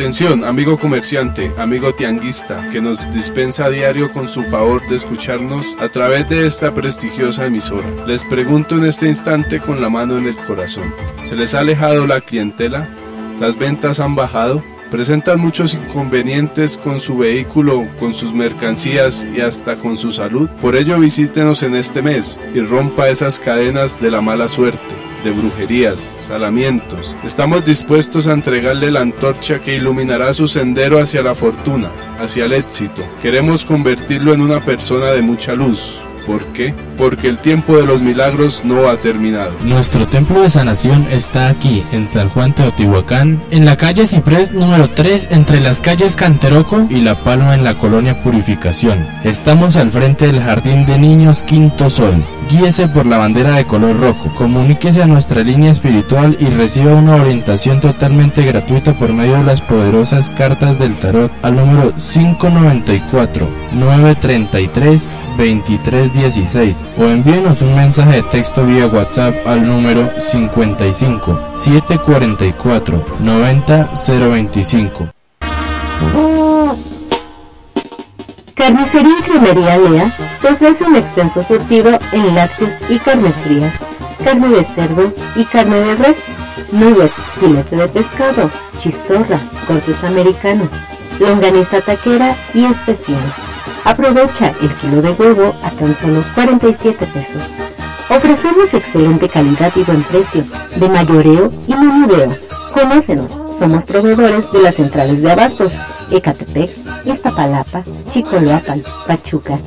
Atención, amigo comerciante, amigo tianguista, que nos dispensa a diario con su favor de escucharnos a través de esta prestigiosa emisora. Les pregunto en este instante con la mano en el corazón, ¿se les ha alejado la clientela? ¿Las ventas han bajado? Presentan muchos inconvenientes con su vehículo, con sus mercancías y hasta con su salud. Por ello visítenos en este mes y rompa esas cadenas de la mala suerte de brujerías, salamientos. Estamos dispuestos a entregarle la antorcha que iluminará su sendero hacia la fortuna, hacia el éxito. Queremos convertirlo en una persona de mucha luz, ¿Por qué? Porque el tiempo de los milagros no ha terminado. Nuestro templo de sanación está aquí, en San Juan Teotihuacán, en la calle Ciprés número 3, entre las calles Canteroco y La Palma en la colonia Purificación. Estamos al frente del Jardín de Niños Quinto Sol. Guíese por la bandera de color rojo. Comuníquese a nuestra línea espiritual y reciba una orientación totalmente gratuita por medio de las poderosas cartas del tarot al número 594 933 2316 o envíenos un mensaje de texto vía WhatsApp al número 55 744 90 025. Carnicería y Cremería Lea te ofrece un extenso surtido en lácteos y carnes frías, carne de cerdo y carne de res, nuggets, filete de pescado, chistorra, cortes americanos, longaniza taquera y especial. Aprovecha el kilo de huevo a tan solo 47 pesos. Ofrecemos excelente calidad y buen precio, de mayoreo y menudeo. Conócenos, somos proveedores de las centrales de abastos, Ecatepec, Iztapalapa, Chicoloapan, Pachuca.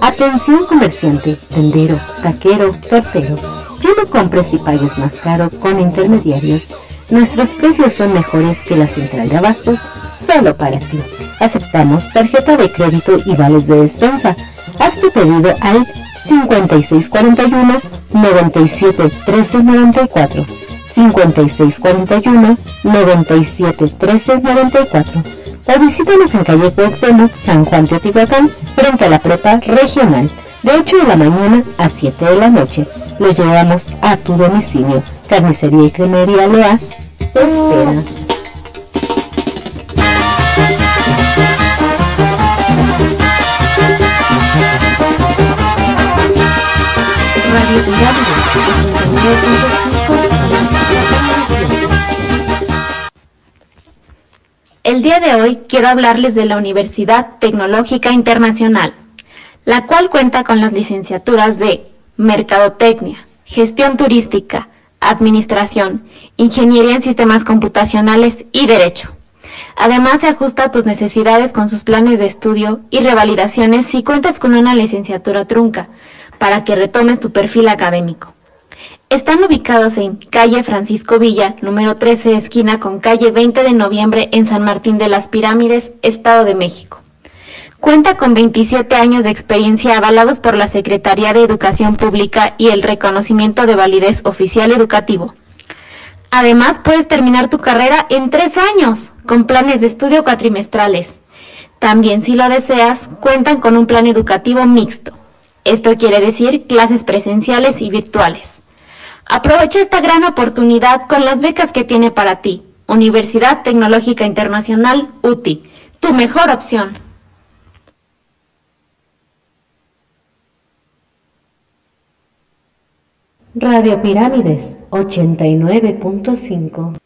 Atención comerciante, tendero, taquero, tortero. Ya no compres y pagues más caro con intermediarios. Nuestros precios son mejores que la central de abastos, solo para ti. Aceptamos tarjeta de crédito y vales de despensa. Haz tu pedido al 5641 97 13 94. 5641 97 13 94 o visítanos en calle Cuauhtémoc, San Juan Teotihuacán, frente a la prepa regional, de 8 de la mañana a 7 de la noche. Lo llevamos a tu domicilio. Carnicería y Cremería Lea espera. El día de hoy quiero hablarles de la Universidad Tecnológica Internacional, la cual cuenta con las licenciaturas de Mercadotecnia, Gestión Turística, Administración, Ingeniería en Sistemas Computacionales y Derecho. Además, se ajusta a tus necesidades con sus planes de estudio y revalidaciones si cuentas con una licenciatura trunca, para que retomes tu perfil académico. Están ubicados en calle Francisco Villa, número 13, esquina con calle 20 de noviembre en San Martín de las Pirámides, Estado de México. Cuenta con 27 años de experiencia avalados por la Secretaría de Educación Pública y el reconocimiento de validez oficial educativo. Además, puedes terminar tu carrera en tres años, con planes de estudio cuatrimestrales. También, si lo deseas, cuentan con un plan educativo mixto. Esto quiere decir clases presenciales y virtuales. Aprovecha esta gran oportunidad con las becas que tiene para ti. Universidad Tecnológica Internacional UTI, tu mejor opción. Radio Pirámides 89.5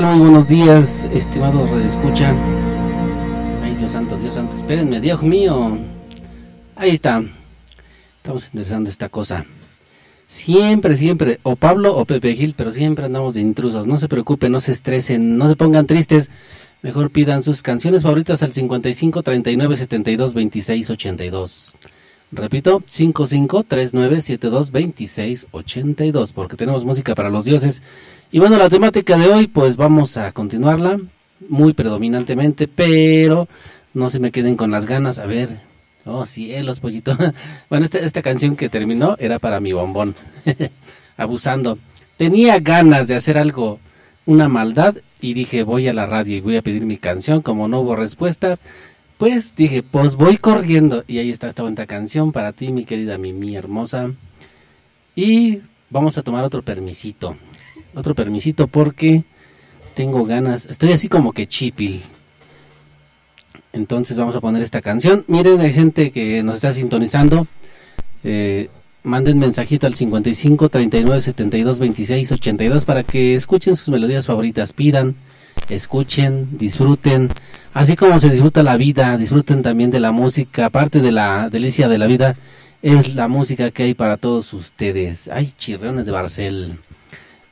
tal? Muy buenos días, estimado Escucha. Ay, Dios santo, Dios santo, espérenme, Dios mío. Ahí está. Estamos interesando esta cosa. Siempre, siempre, o Pablo o Pepe Gil, pero siempre andamos de intrusos. No se preocupen, no se estresen, no se pongan tristes. Mejor pidan sus canciones favoritas al 55 39 72 26 82. Repito, 55 39 72 26 82, porque tenemos música para los dioses y bueno, la temática de hoy, pues vamos a continuarla muy predominantemente, pero no se me queden con las ganas. A ver, oh cielos, pollito. bueno, esta, esta canción que terminó era para mi bombón, abusando. Tenía ganas de hacer algo, una maldad, y dije, voy a la radio y voy a pedir mi canción. Como no hubo respuesta, pues dije, pues voy corriendo. Y ahí está esta buena canción para ti, mi querida Mimi hermosa. Y vamos a tomar otro permisito. otro permisito porque tengo ganas, estoy así como que chipil. Entonces vamos a poner esta canción. Miren, hay gente que nos está sintonizando. Eh, manden mensajito al 55 39 72 26 82 para que escuchen sus melodías favoritas, pidan, escuchen, disfruten, así como se disfruta la vida, disfruten también de la música, aparte de la delicia de la vida, es la música que hay para todos ustedes. Ay, chirreones de Barcel.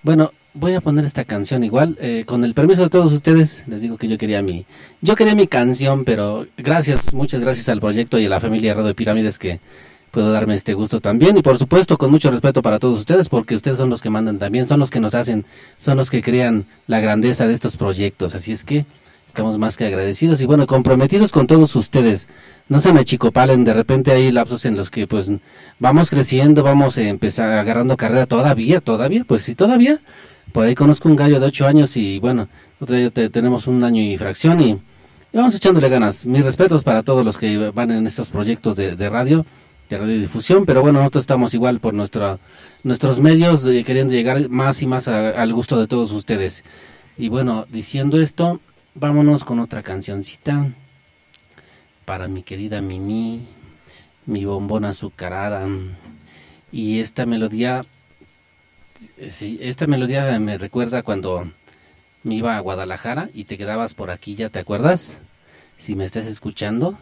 Bueno, voy a poner esta canción igual, eh, con el permiso de todos ustedes, les digo que yo quería mi, yo quería mi canción, pero gracias, muchas gracias al proyecto y a la familia Radio de Pirámides que puedo darme este gusto también y por supuesto con mucho respeto para todos ustedes porque ustedes son los que mandan también, son los que nos hacen, son los que crean la grandeza de estos proyectos, así es que estamos más que agradecidos y bueno, comprometidos con todos ustedes. No se me chicopalen, de repente hay lapsos en los que pues vamos creciendo, vamos a empezar agarrando carrera todavía, todavía, pues sí, todavía por ahí conozco un gallo de 8 años y bueno, tenemos un año y fracción y, vamos echándole ganas. Mis respetos para todos los que van en estos proyectos de, radio, de radiodifusión, pero bueno, nosotros estamos igual por nuestra, nuestros medios eh, queriendo llegar más y más al gusto de todos ustedes. Y bueno, diciendo esto, vámonos con otra cancioncita para mi querida Mimi, mi bombona azucarada. Y esta melodía esta melodía me recuerda cuando me iba a Guadalajara y te quedabas por aquí, ¿ya te acuerdas? Si me estás escuchando.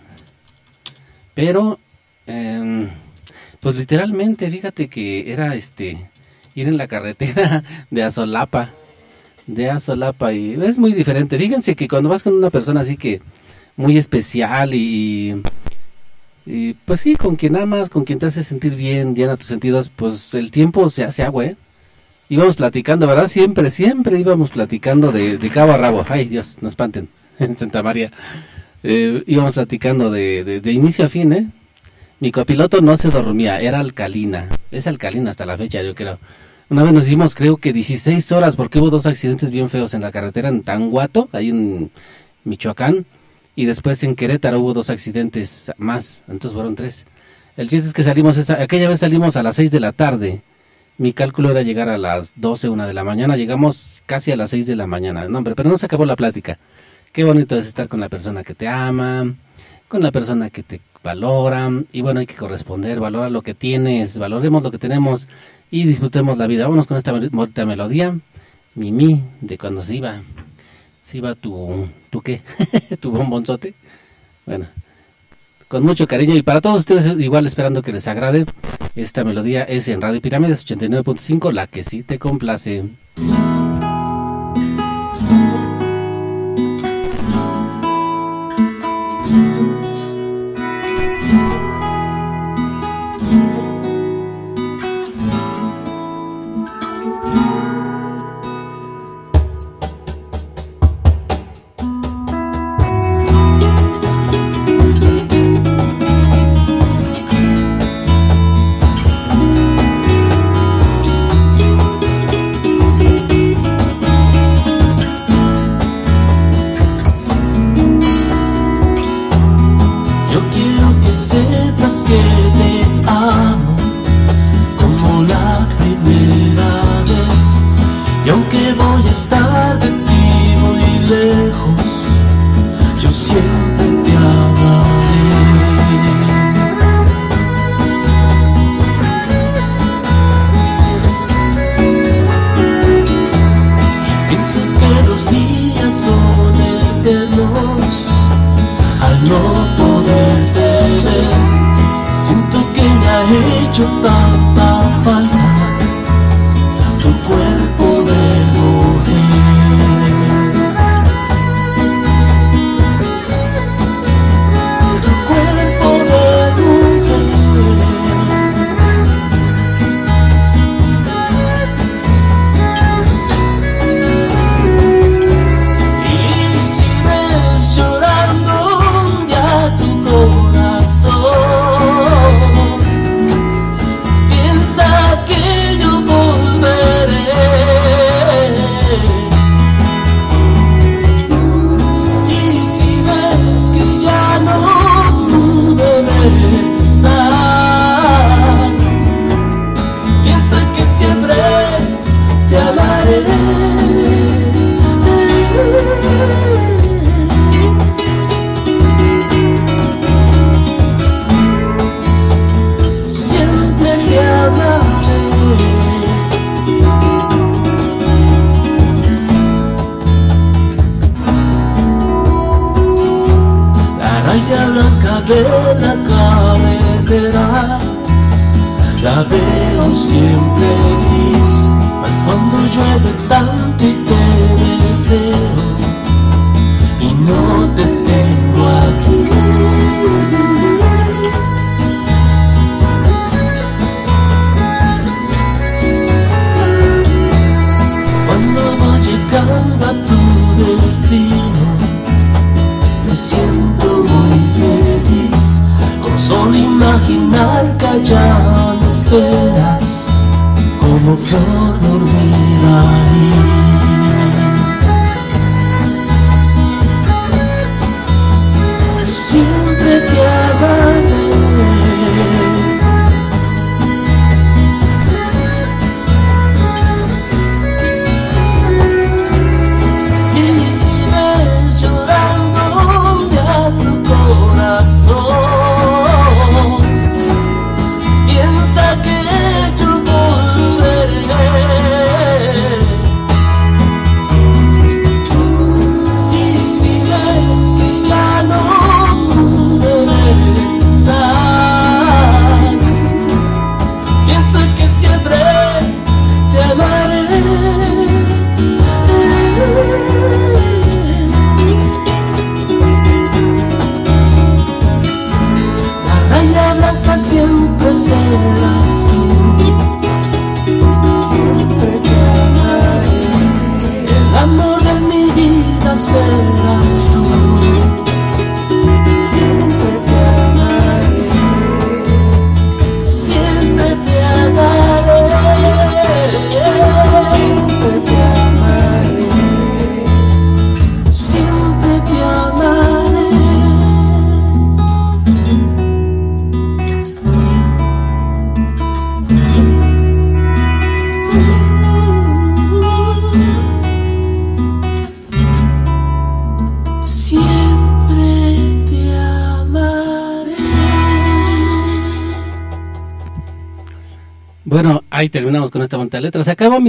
Pero, em, pues literalmente, fíjate que era este ir en la carretera de Azolapa, de Azolapa y es muy diferente. Fíjense que cuando vas con una persona así que muy especial y, y pues sí, con quien amas, con quien te hace sentir bien, llena tus sentidos, pues el tiempo se hace agua, ¿eh? íbamos platicando, ¿verdad? Siempre, siempre íbamos platicando de, de cabo a rabo. Ay, Dios, no espanten, en Santa María. Eh, íbamos platicando de, de, inicio a fin, ¿eh? Mi copiloto no se dormía, era alcalina. Es alcalina hasta la fecha, yo creo. Una vez nos hicimos, creo que 16 horas, porque hubo dos accidentes bien feos en la carretera en Tanguato, ahí en Michoacán, y después en Querétaro hubo dos accidentes más, entonces fueron tres. El chiste es que salimos, esa, aquella vez salimos a las 6 de la tarde mi cálculo era llegar a las 12, una de la mañana. Llegamos casi a las 6 de la mañana. No, hombre, pero no se acabó la plática. Qué bonito es estar con la persona que te ama, con la persona que te valora. Y bueno, hay que corresponder, valora lo que tienes, valoremos lo que tenemos y disfrutemos la vida. Vámonos con esta bonita melodía. Mimi, de cuando se iba. Se iba tu. ¿Tu qué? tu bombonzote. Bueno, con mucho cariño y para todos ustedes igual esperando que les agrade. Esta melodía es en Radio Pirámides 89.5, la que sí te complace.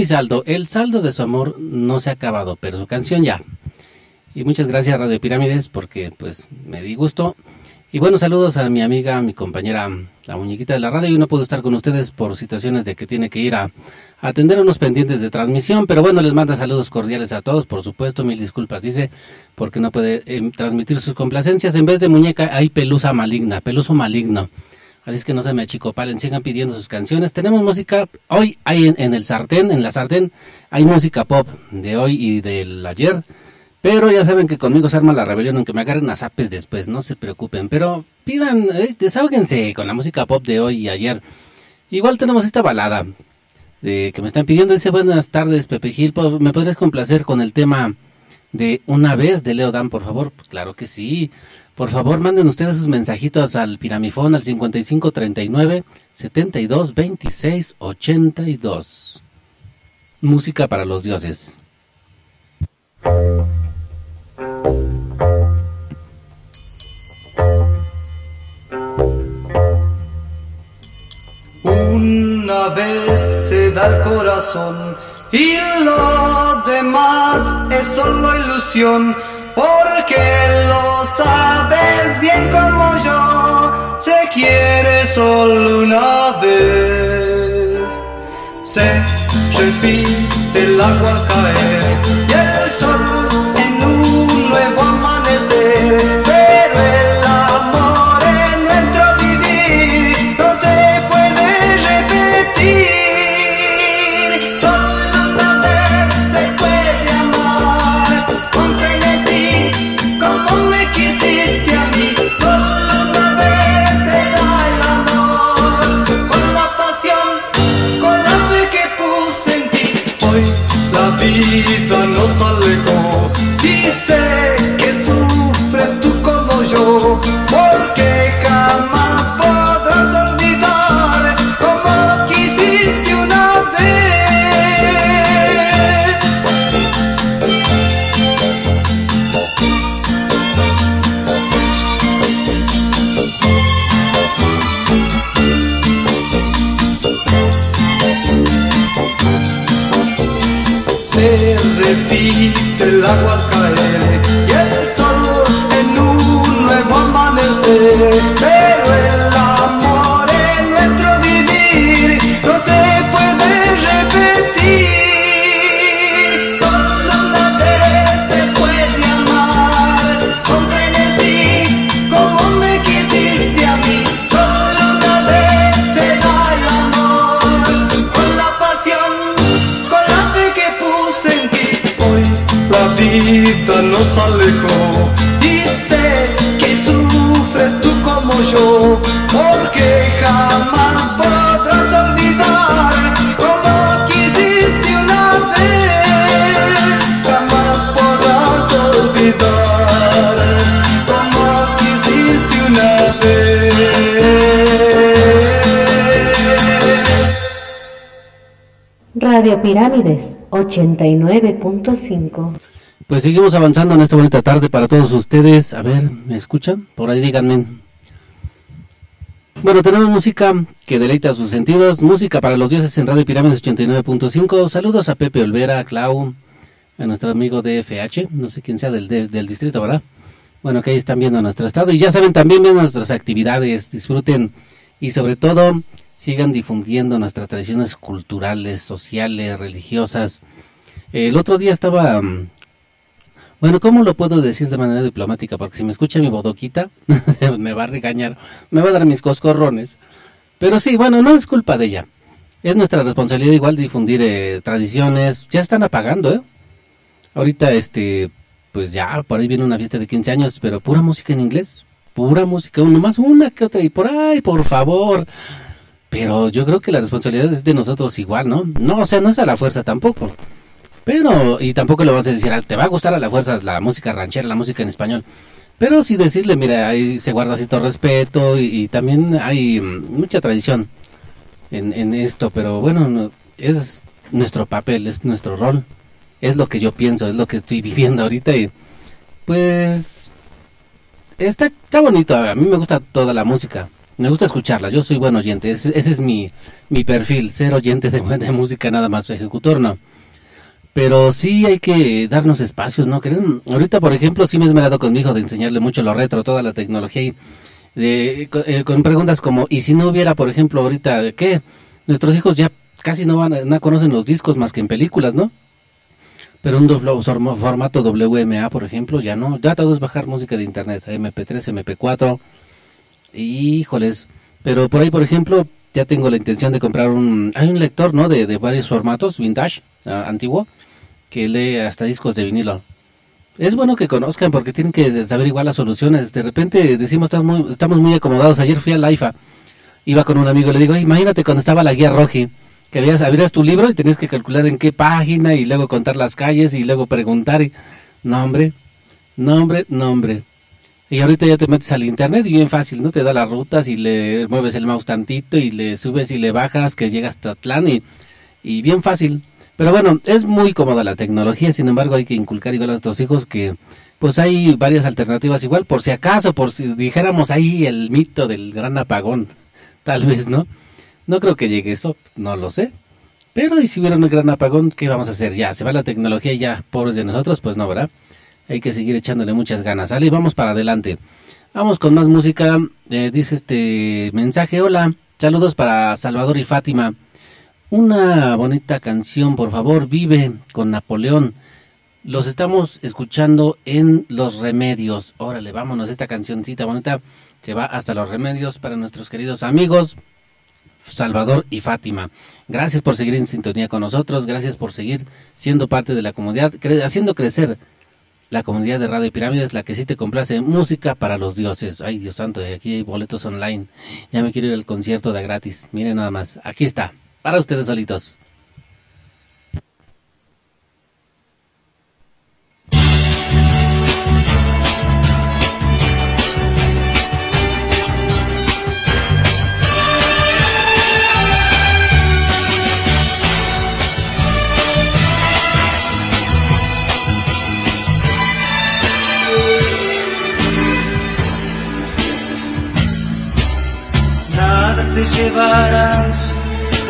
Saldo. El saldo de su amor no se ha acabado, pero su canción ya. Y muchas gracias Radio Pirámides porque pues me di gusto. Y bueno, saludos a mi amiga, mi compañera, la muñequita de la radio. Y no puedo estar con ustedes por situaciones de que tiene que ir a, a atender unos pendientes de transmisión. Pero bueno, les manda saludos cordiales a todos, por supuesto. Mil disculpas, dice, porque no puede eh, transmitir sus complacencias. En vez de muñeca hay pelusa maligna, peluso maligno. Así es que no se me achicopalen, sigan pidiendo sus canciones. Tenemos música, hoy hay en, el sartén, en la sartén, hay música pop de hoy y del ayer. Pero ya saben que conmigo se arma la rebelión, aunque me agarren a zapes después, no se preocupen. Pero pidan, eh, con la música pop de hoy y ayer. Igual tenemos esta balada de que me están pidiendo. Dice, buenas tardes, Pepe Gil, ¿po- ¿me podrías complacer con el tema de Una vez de Leo Dan, por favor? Claro que sí. Por favor, manden ustedes sus mensajitos al Piramifón al 5539 72 26 82. Música para los dioses. Una vez se da el corazón y lo demás es solo ilusión, porque lo sabes bien como yo, se quiere solo una vez. Se repite el agua al caer el agua caer y el sol en un nuevo amanecer. Vida nos alejó sé que sufres tú como yo, porque jamás podrás olvidar como quisiste una vez, jamás podrás olvidar como quisiste una vez. Radio Pirámides 89.5. Pues seguimos avanzando en esta bonita tarde para todos ustedes. A ver, ¿me escuchan? Por ahí díganme. Bueno, tenemos música que deleita sus sentidos. Música para los dioses en Radio Pirámides 89.5. Saludos a Pepe Olvera, a Clau, a nuestro amigo de. No sé quién sea del, de- del distrito, ¿verdad? Bueno, que ahí están viendo nuestro estado. Y ya saben, también ven nuestras actividades. Disfruten y sobre todo sigan difundiendo nuestras tradiciones culturales, sociales, religiosas. El otro día estaba... mm, Bueno, ¿cómo lo puedo decir de manera diplomática? Porque si me escucha mi bodoquita, me va a regañar, me va a dar mis coscorrones. Pero sí, bueno, no es culpa de ella. Es nuestra responsabilidad igual difundir eh, tradiciones. Ya están apagando, ¿eh? Ahorita, este, pues ya, por ahí viene una fiesta de 15 años, pero pura música en inglés. Pura música, uno más, una que otra, y por ahí, por favor. Pero yo creo que la responsabilidad es de nosotros igual, ¿no? No, o sea, no es a la fuerza tampoco. Pero, y tampoco le vamos a decir, "Ah, te va a gustar a la fuerza la música ranchera, la música en español. Pero sí decirle, mira, ahí se guarda cierto respeto y, también hay mm, mucha tradición en, en esto, pero bueno, no- es nuestro papel, es nuestro rol, es lo que yo pienso, es lo que estoy viviendo ahorita y pues está, está bonito, a mí me gusta toda la música, me gusta escucharla, yo soy buen oyente, ese, ese es mi, mi perfil, ser oyente de, de música nada más, ejecutor no. Pero sí hay que darnos espacios, ¿no? Ahorita, por ejemplo, sí me he esmerado con mi hijo de enseñarle mucho lo retro, toda la tecnología y de, eh, con preguntas como, ¿y si no hubiera, por ejemplo, ahorita, qué? Nuestros hijos ya casi no van, no conocen los discos más que en películas, ¿no? Pero un formato WMA, por ejemplo, ya no. Ya todo es bajar música de internet, MP3, MP4. Híjoles. Pero por ahí, por ejemplo, ya tengo la intención de comprar un... Hay un lector, ¿no? De, de varios formatos, vintage, antiguo, que lee hasta discos de vinilo. Es bueno que conozcan porque tienen que saber igual las soluciones. De repente decimos, estamos muy, acomodados. Ayer fui a la IFA, iba con un amigo, le digo, "Ay, imagínate cuando estaba la guía Roji, que abrías tu libro y tenías que calcular en qué página y luego contar las calles y luego preguntar y... Nombre, nombre, nombre. Y ahorita ya te metes al internet y bien fácil, ¿no? Te da las rutas y le mueves el mouse tantito y le subes y le bajas que llegas hasta Atlán y bien fácil. Pero bueno, es muy cómoda la tecnología, sin embargo hay que inculcar igual a nuestros hijos que pues hay varias alternativas igual, por si acaso, por si dijéramos ahí el mito del gran apagón, tal vez, ¿no? No creo que llegue eso, no lo sé. Pero y si hubiera un gran apagón, ¿qué vamos a hacer? Ya, se va la tecnología y ya, pobres de nosotros, pues no, ¿verdad? Hay que seguir echándole muchas ganas. Sale, vamos para adelante. Vamos con más música. Eh, dice este mensaje, hola, saludos para Salvador y Fátima. Una bonita canción, por favor, vive con Napoleón. Los estamos escuchando en Los Remedios. Órale, vámonos, esta cancioncita bonita se va hasta Los Remedios para nuestros queridos amigos Salvador y Fátima. Gracias por seguir en sintonía con nosotros, gracias por seguir siendo parte de la comunidad, haciendo crecer la comunidad de Radio Pirámides, la que sí te complace música para los dioses. Ay, Dios santo, y aquí hay boletos online. Ya me quiero ir al concierto de gratis. Miren nada más, aquí está, para ustedes solitos. Te llevarás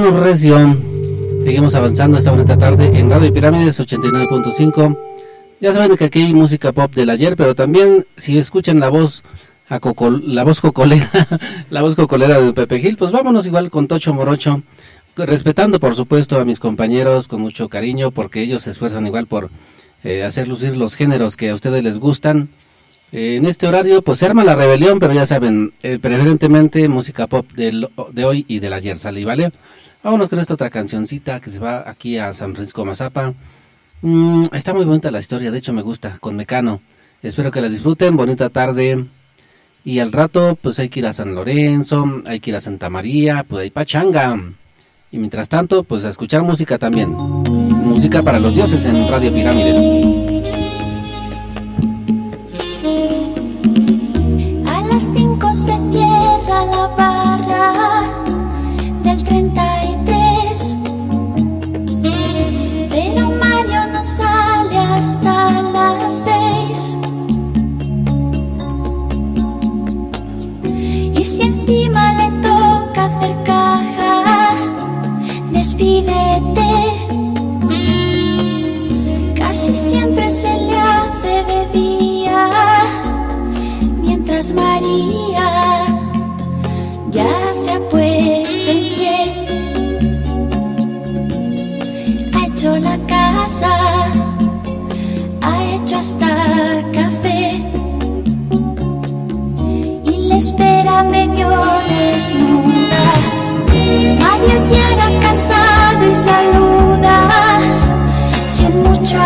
Vámonos, Recio. Seguimos avanzando esta bonita tarde en Radio Pirámides 89.5. Ya saben que aquí hay música pop del ayer, pero también si escuchan la voz a coco- la voz cocolera, la voz cocolera de Pepe Gil, pues vámonos igual con Tocho Morocho, respetando por supuesto a mis compañeros con mucho cariño, porque ellos se esfuerzan igual por eh, hacer lucir los géneros que a ustedes les gustan. En este horario pues se arma la rebelión, pero ya saben, eh, preferentemente música pop del- de hoy y del ayer, ¿sale? ¿Vale? Vámonos con esta otra cancioncita que se va aquí a San Francisco Mazapa. Mm, está muy bonita la historia, de hecho me gusta, con Mecano. Espero que la disfruten, bonita tarde. Y al rato pues hay que ir a San Lorenzo, hay que ir a Santa María, pues hay pachanga. Y mientras tanto pues a escuchar música también. Música para los dioses en Radio Pirámides. A las 5 se la despídete. Casi siempre se le hace de día mientras María ya se ha puesto en pie. Ha hecho la casa, ha hecho hasta café y le espera medio desnuda. Mario llega cansado y saluda sin mucho.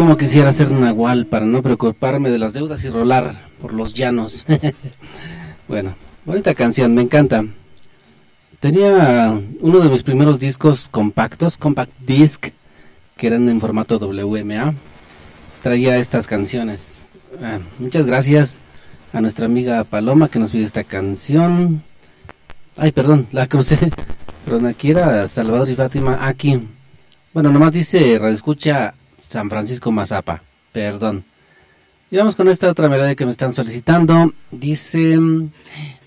Como quisiera ser nahual para no preocuparme de las deudas y rolar por los llanos. bueno, bonita canción, me encanta. Tenía uno de mis primeros discos compactos, compact disc, que eran en formato WMA. Traía estas canciones. Ah, muchas gracias a nuestra amiga Paloma que nos pide esta canción. Ay, perdón, la crucé. Perdón, aquí era Salvador y Fátima. Aquí. Bueno, nomás dice Escucha San Francisco Mazapa. Perdón. Y vamos con esta otra melodía que me están solicitando. Dice.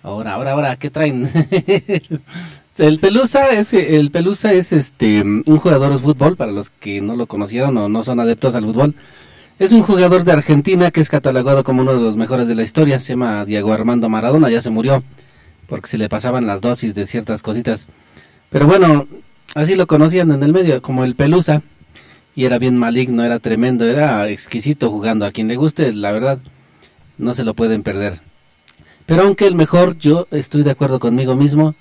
Ahora, ahora, ahora, ¿qué traen? el Pelusa es el Pelusa es este un jugador de fútbol para los que no lo conocieron o no son adeptos al fútbol. Es un jugador de Argentina que es catalogado como uno de los mejores de la historia. Se llama Diego Armando Maradona, ya se murió porque se le pasaban las dosis de ciertas cositas. Pero bueno, así lo conocían en el medio como el Pelusa y era bien maligno, era tremendo, era exquisito jugando. A quien le guste, la verdad, no se lo pueden perder. Pero aunque el mejor, yo estoy de acuerdo conmigo mismo,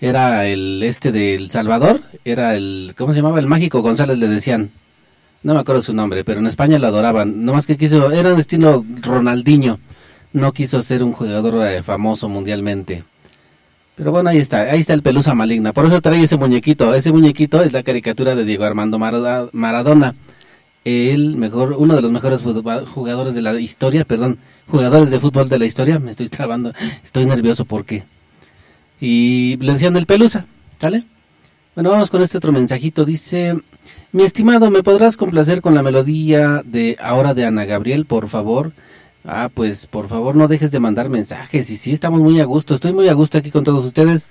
era el este de El Salvador, era el, ¿cómo se llamaba? El mágico González le decían. No me acuerdo su nombre, pero en España lo adoraban. No más que quiso, era un estilo Ronaldinho. No quiso ser un jugador eh, famoso mundialmente. Pero bueno, ahí está, ahí está el pelusa maligna. Por eso trae ese muñequito. Ese muñequito es la caricatura de Diego Armando Maradona. El mejor, uno de los mejores jugadores de la historia, perdón, jugadores de fútbol de la historia. Me estoy trabando, estoy nervioso porque. Y le decían el pelusa, ¿sale? Bueno, vamos con este otro mensajito. Dice, mi estimado, ¿me podrás complacer con la melodía de Ahora de Ana Gabriel, por favor? Ah, pues por favor no dejes de mandar mensajes. Y sí, estamos muy a gusto. Estoy muy a gusto aquí con todos ustedes.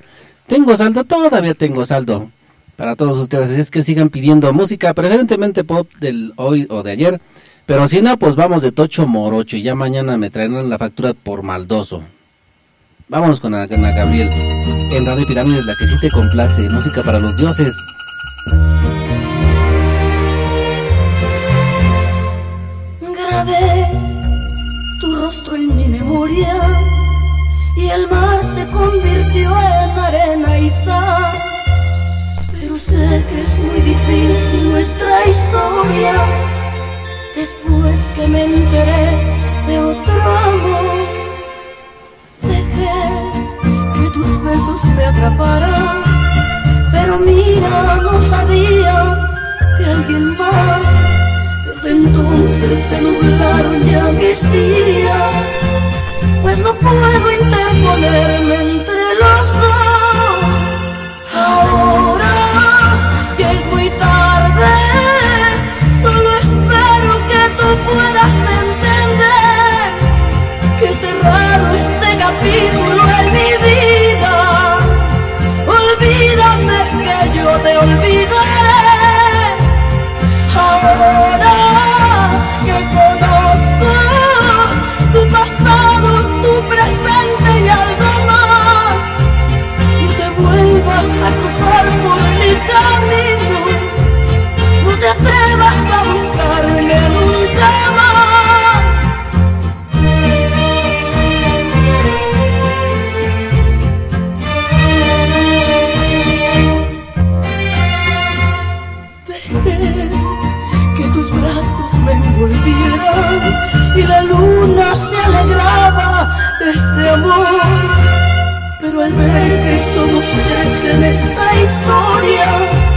Tengo saldo, todavía tengo saldo para todos ustedes. Es que sigan pidiendo música, preferentemente pop del hoy o de ayer. Pero si no, pues vamos de Tocho Morocho y ya mañana me traerán la factura por maldoso. Vámonos con Ana Gabriel. En Radio Pirámides, la que sí te complace. Música para los dioses. Y el mar se convirtió en arena y sal. Pero sé que es muy difícil nuestra historia después que me enteré de otro amor. Dejé que tus besos me atraparan, pero mira, no sabía de alguien más. Desde entonces se nublaron ya mis días, pues no puedo interponerme entre los dos. Ahora ya es muy tarde, solo espero que tú puedas entender que cerrado este capítulo en mi vida. Olvídame que yo te olvidaré. Ahora Vas a buscar un hermano que tus brazos me envolvieran y la luna se alegraba de este amor, pero al ver que somos tres en esta historia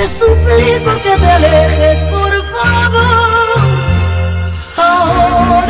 te suplico que te alejes, por favor. Ahora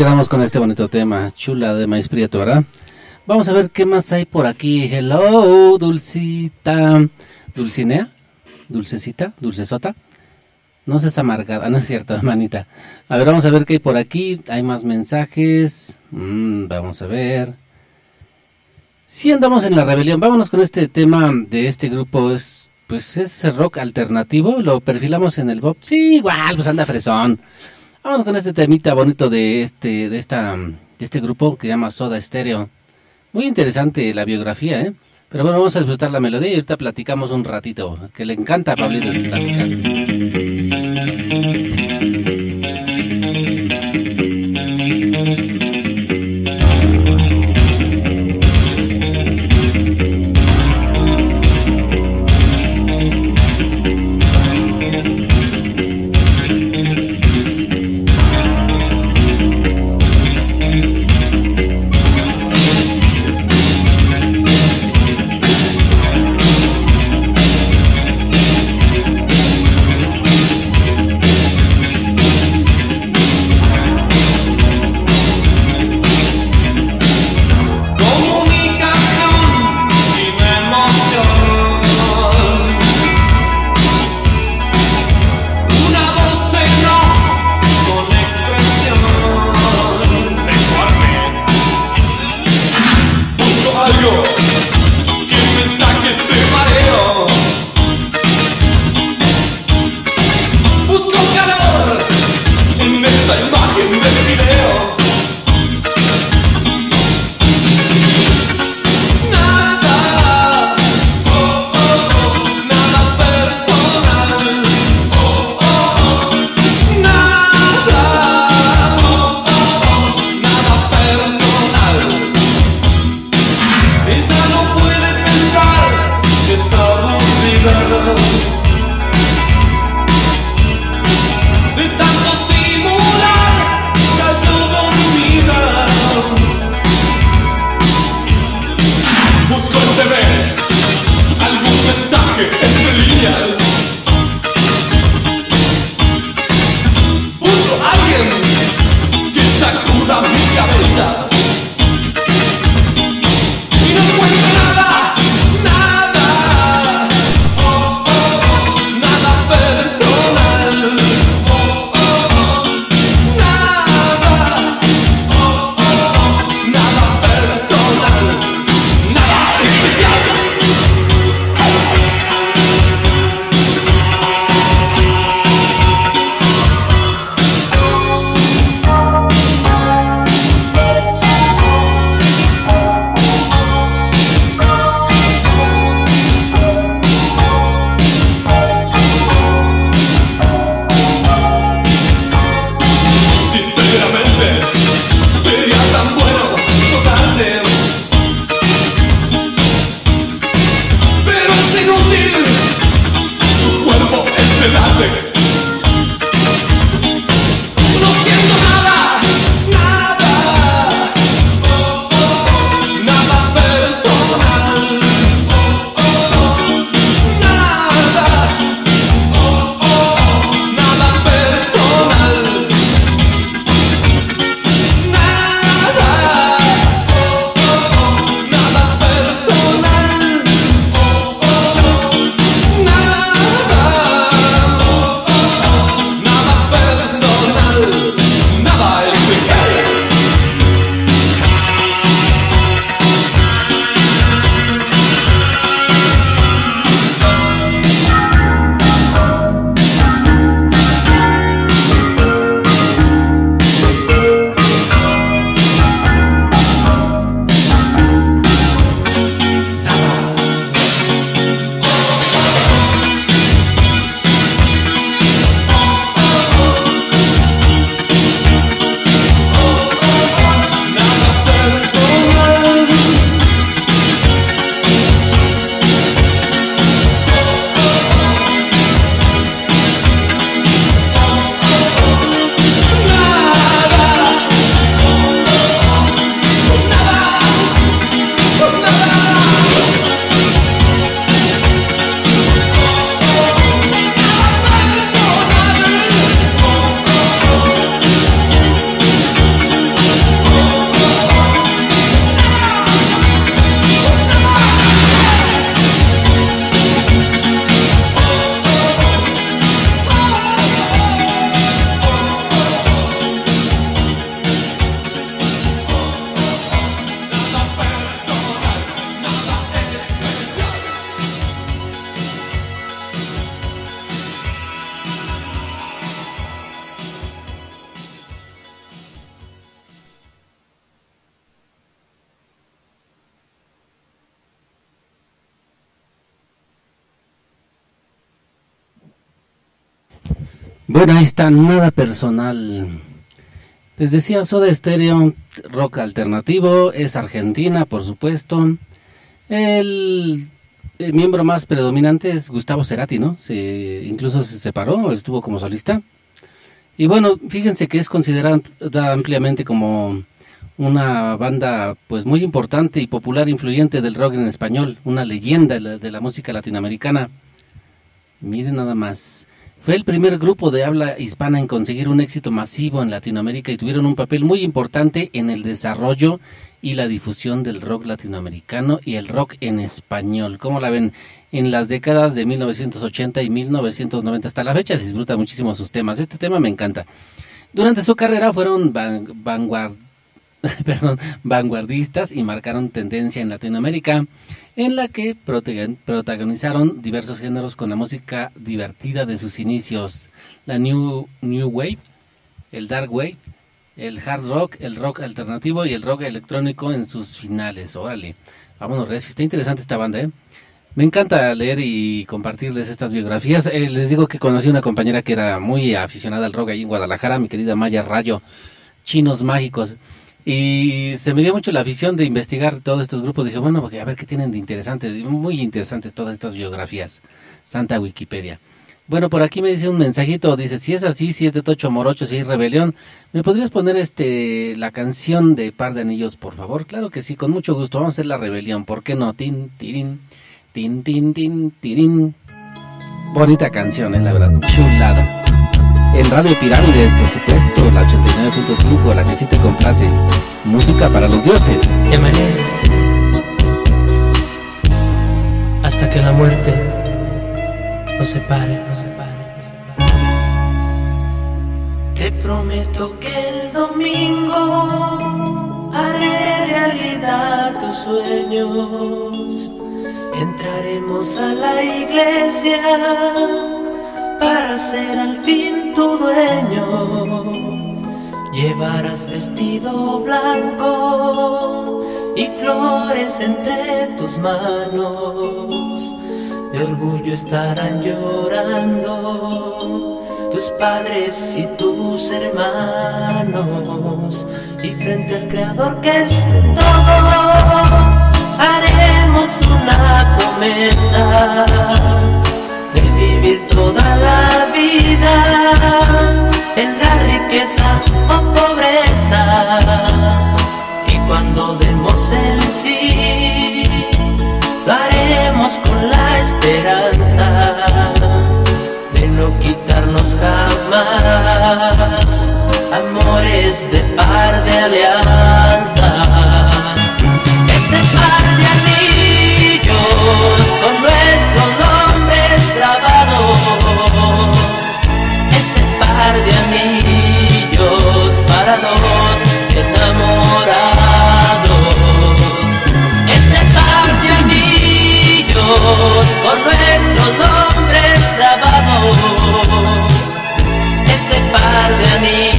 quedamos con este bonito tema, chula de Maíz Prieto, ¿verdad? Vamos a ver qué más hay por aquí. Hello, Dulcita. ¿Dulcinea? ¿Dulcecita? ¿Dulcesota? No seas amargada, no es cierto, manita. A ver, vamos a ver qué hay por aquí. Hay más mensajes. Mm, vamos a ver. Sí andamos en la rebelión. Vámonos con este tema de este grupo. Es, pues es rock alternativo. Lo perfilamos en el Bob. Sí, igual, pues anda fresón. Vamos con este temita bonito de este, de esta, de este grupo que se llama Soda Stereo. Muy interesante la biografía, ¿eh? Pero bueno, vamos a disfrutar la melodía y ahorita platicamos un ratito, que le encanta a Pablito platicar. Nada personal. Les decía, Soda Stereo, rock alternativo, es argentina, por supuesto. El, el miembro más predominante es Gustavo Cerati, ¿no? Se, incluso se separó, estuvo como solista. Y bueno, fíjense que es considerada ampliamente como una banda pues muy importante y popular, influyente del rock en español, una leyenda de la, de la música latinoamericana. Miren nada más. Fue el primer grupo de habla hispana en conseguir un éxito masivo en Latinoamérica y tuvieron un papel muy importante en el desarrollo y la difusión del rock latinoamericano y el rock en español. ¿Cómo la ven? En las décadas de 1980 y 1990 hasta la fecha disfruta muchísimo sus temas. Este tema me encanta. Durante su carrera fueron vanguardistas y marcaron tendencia en Latinoamérica en la que protagonizaron diversos géneros con la música divertida de sus inicios, la New, new Wave, el Dark Wave, el Hard Rock, el Rock Alternativo y el Rock Electrónico en sus finales. Órale, vámonos, Reci, está interesante esta banda, ¿eh? Me encanta leer y compartirles estas biografías. Eh, les digo que conocí una compañera que era muy aficionada al rock ahí en Guadalajara, mi querida Maya Rayo, Chinos Mágicos. Y se me dio mucho la afición de investigar todos estos grupos. Dije, bueno, porque a ver qué tienen de interesante. Muy interesantes todas estas biografías. Santa Wikipedia. Bueno, por aquí me dice un mensajito, dice, si es así, si es de Tocho Morocho, si hay rebelión, ¿me podrías poner este la canción de Par de Anillos, por favor? Claro que sí, con mucho gusto, vamos a hacer la rebelión, ¿por qué no? Tin, tirin, tin, tin, tin, tirin. Bonita canción, eh, la verdad, chulada en Radio Pirámides, por supuesto, la 89.5, la que sí te complace. Música para los dioses. Llamaré hasta que la muerte nos separe, nos separe, nos separe. Te prometo que el domingo haré realidad tus sueños. Entraremos a la iglesia para ser al fin tu dueño. Llevarás vestido blanco y flores entre tus manos. De orgullo estarán llorando tus padres y tus hermanos. Y frente al Creador que es todo, haremos una promesa vivir toda la vida en la riqueza o pobreza. Y cuando demos el sí, lo haremos con la esperanza de no quitarnos jamás amores de par de alianza. Ese par de anillos con nuestros nombres grabados, ese par de anillos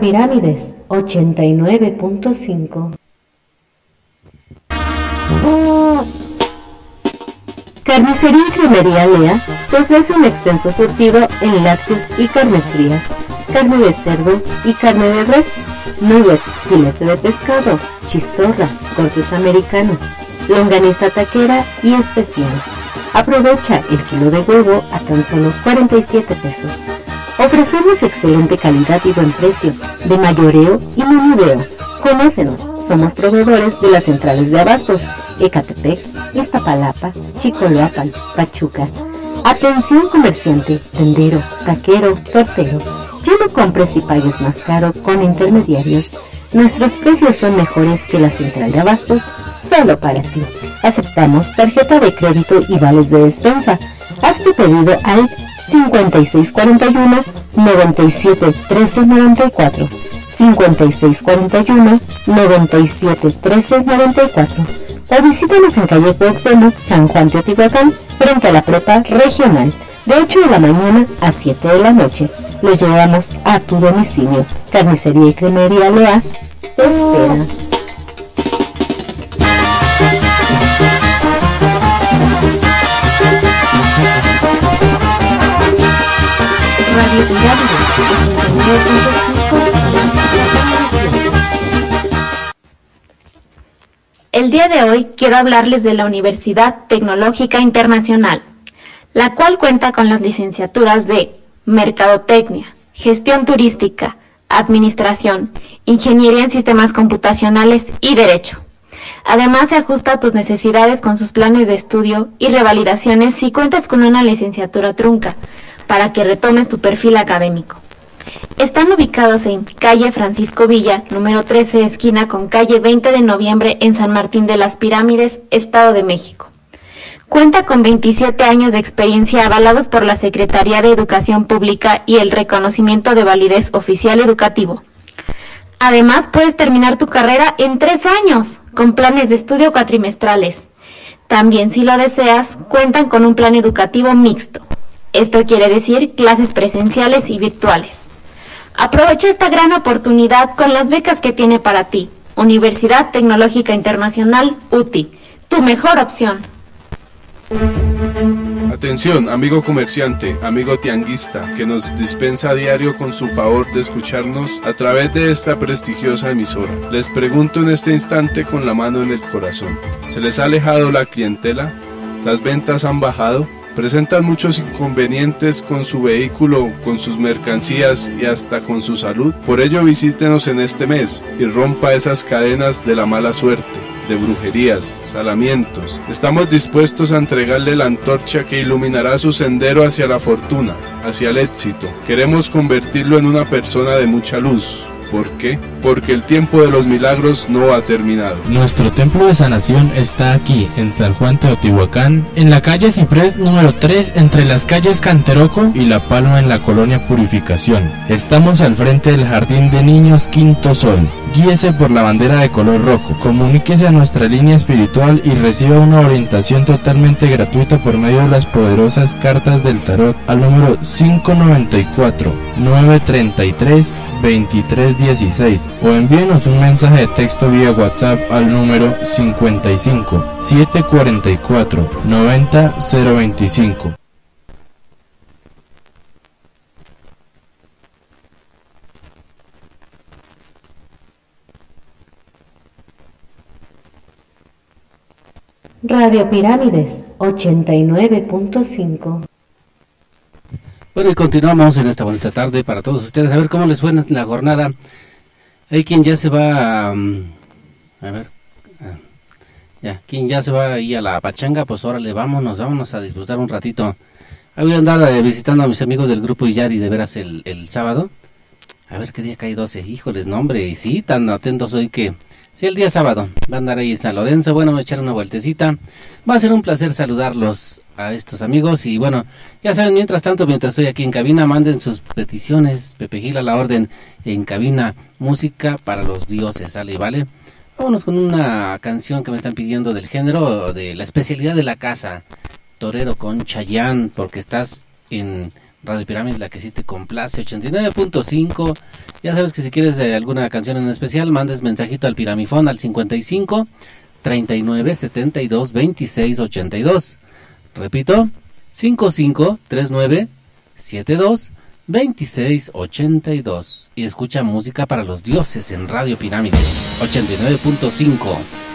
Pirámides 89.5 Carnicería y Cremería Lea te ofrece un extenso surtido en lácteos y carnes frías, carne de cerdo y carne de res, nuggets, filete de pescado, chistorra, cortes americanos, longaniza taquera y especial. Aprovecha el kilo de huevo a tan solo 47 pesos. Ofrecemos excelente calidad y buen precio, de mayoreo y menudeo. Conócenos, somos proveedores de las centrales de abastos, Ecatepec, Iztapalapa, Chicoloapan, Pachuca. Atención comerciante, tendero, taquero, tortero. Ya no compres y pagues más caro con intermediarios. Nuestros precios son mejores que la central de abastos, solo para ti. Aceptamos tarjeta de crédito y vales de despensa. Haz tu pedido al 5641 97 13 94 5641 97 13 94 o visítanos en calle Cuauhtémoc, San Juan Teotihuacán, frente a la prepa regional, de 8 de la mañana a 7 de la noche. Lo llevamos a tu domicilio. Carnicería y Cremería Lea te espera. El día de hoy quiero hablarles de la Universidad Tecnológica Internacional, la cual cuenta con las licenciaturas de Mercadotecnia, Gestión Turística, Administración, Ingeniería en Sistemas Computacionales y Derecho. Además, se ajusta a tus necesidades con sus planes de estudio y revalidaciones si cuentas con una licenciatura trunca, para que retomes tu perfil académico. Están ubicados en calle Francisco Villa, número 13, esquina con calle 20 de noviembre en San Martín de las Pirámides, Estado de México. Cuenta con 27 años de experiencia avalados por la Secretaría de Educación Pública y el reconocimiento de validez oficial educativo. Además, puedes terminar tu carrera en tres años, con planes de estudio cuatrimestrales. También, si lo deseas, cuentan con un plan educativo mixto. Esto quiere decir clases presenciales y virtuales. Aprovecha esta gran oportunidad con las becas que tiene para ti. Universidad Tecnológica Internacional, UTI, tu mejor opción. Atención, amigo comerciante, amigo tianguista, que nos dispensa a diario con su favor de escucharnos a través de esta prestigiosa emisora. Les pregunto en este instante con la mano en el corazón, ¿se les ha alejado la clientela? ¿Las ventas han bajado? Presentan muchos inconvenientes con su vehículo, con sus mercancías y hasta con su salud. Por ello visítenos en este mes y rompa esas cadenas de la mala suerte de brujerías, salamientos. Estamos dispuestos a entregarle la antorcha que iluminará su sendero hacia la fortuna, hacia el éxito. Queremos convertirlo en una persona de mucha luz, ¿Por qué? Porque el tiempo de los milagros no ha terminado. Nuestro templo de sanación está aquí, en San Juan Teotihuacán, en la calle Ciprés número 3, entre las calles Canteroco y La Palma en la colonia Purificación. Estamos al frente del Jardín de Niños Quinto Sol. Guíese por la bandera de color rojo. Comuníquese a nuestra línea espiritual y reciba una orientación totalmente gratuita por medio de las poderosas cartas del tarot al número 594 933 2316 o envíenos un mensaje de texto vía WhatsApp al número 55 744 90 025. Radio Pirámides 89.5 Bueno, y continuamos en esta bonita tarde para todos ustedes. A ver cómo les fue la jornada. Hay quien ya se va a... mm, a ver. ah, Ya, quien ya se va ahí a la pachanga, pues órale, vámonos, vámonos a disfrutar un ratito. Ahí voy a andar eh, visitando a mis amigos del grupo Iyari de veras el, el sábado. A ver qué día cae 12. Híjoles, nombre. Y sí, tan atentos hoy que... Sí, el día sábado. Va a andar ahí en San Lorenzo. Bueno, voy a echar una vueltecita. Va a ser un placer saludarlos a estos amigos. Y bueno, ya saben, mientras tanto, mientras estoy aquí en cabina, manden sus peticiones. Pepe Gil a la orden en cabina. Música para los dioses, ¿sale? ¿Vale? Vámonos con una canción que me están pidiendo del género, de la especialidad de la casa. Torero con Chayán, porque estás en Radio Pirámides, la que sí te complace, 89.5. Ya sabes que si quieres eh, alguna canción en especial, mandes mensajito al Piramifón al 55 39 72 26 82. Repito, 5539722682 y escucha música para los dioses en Radio Pirámides 89.5.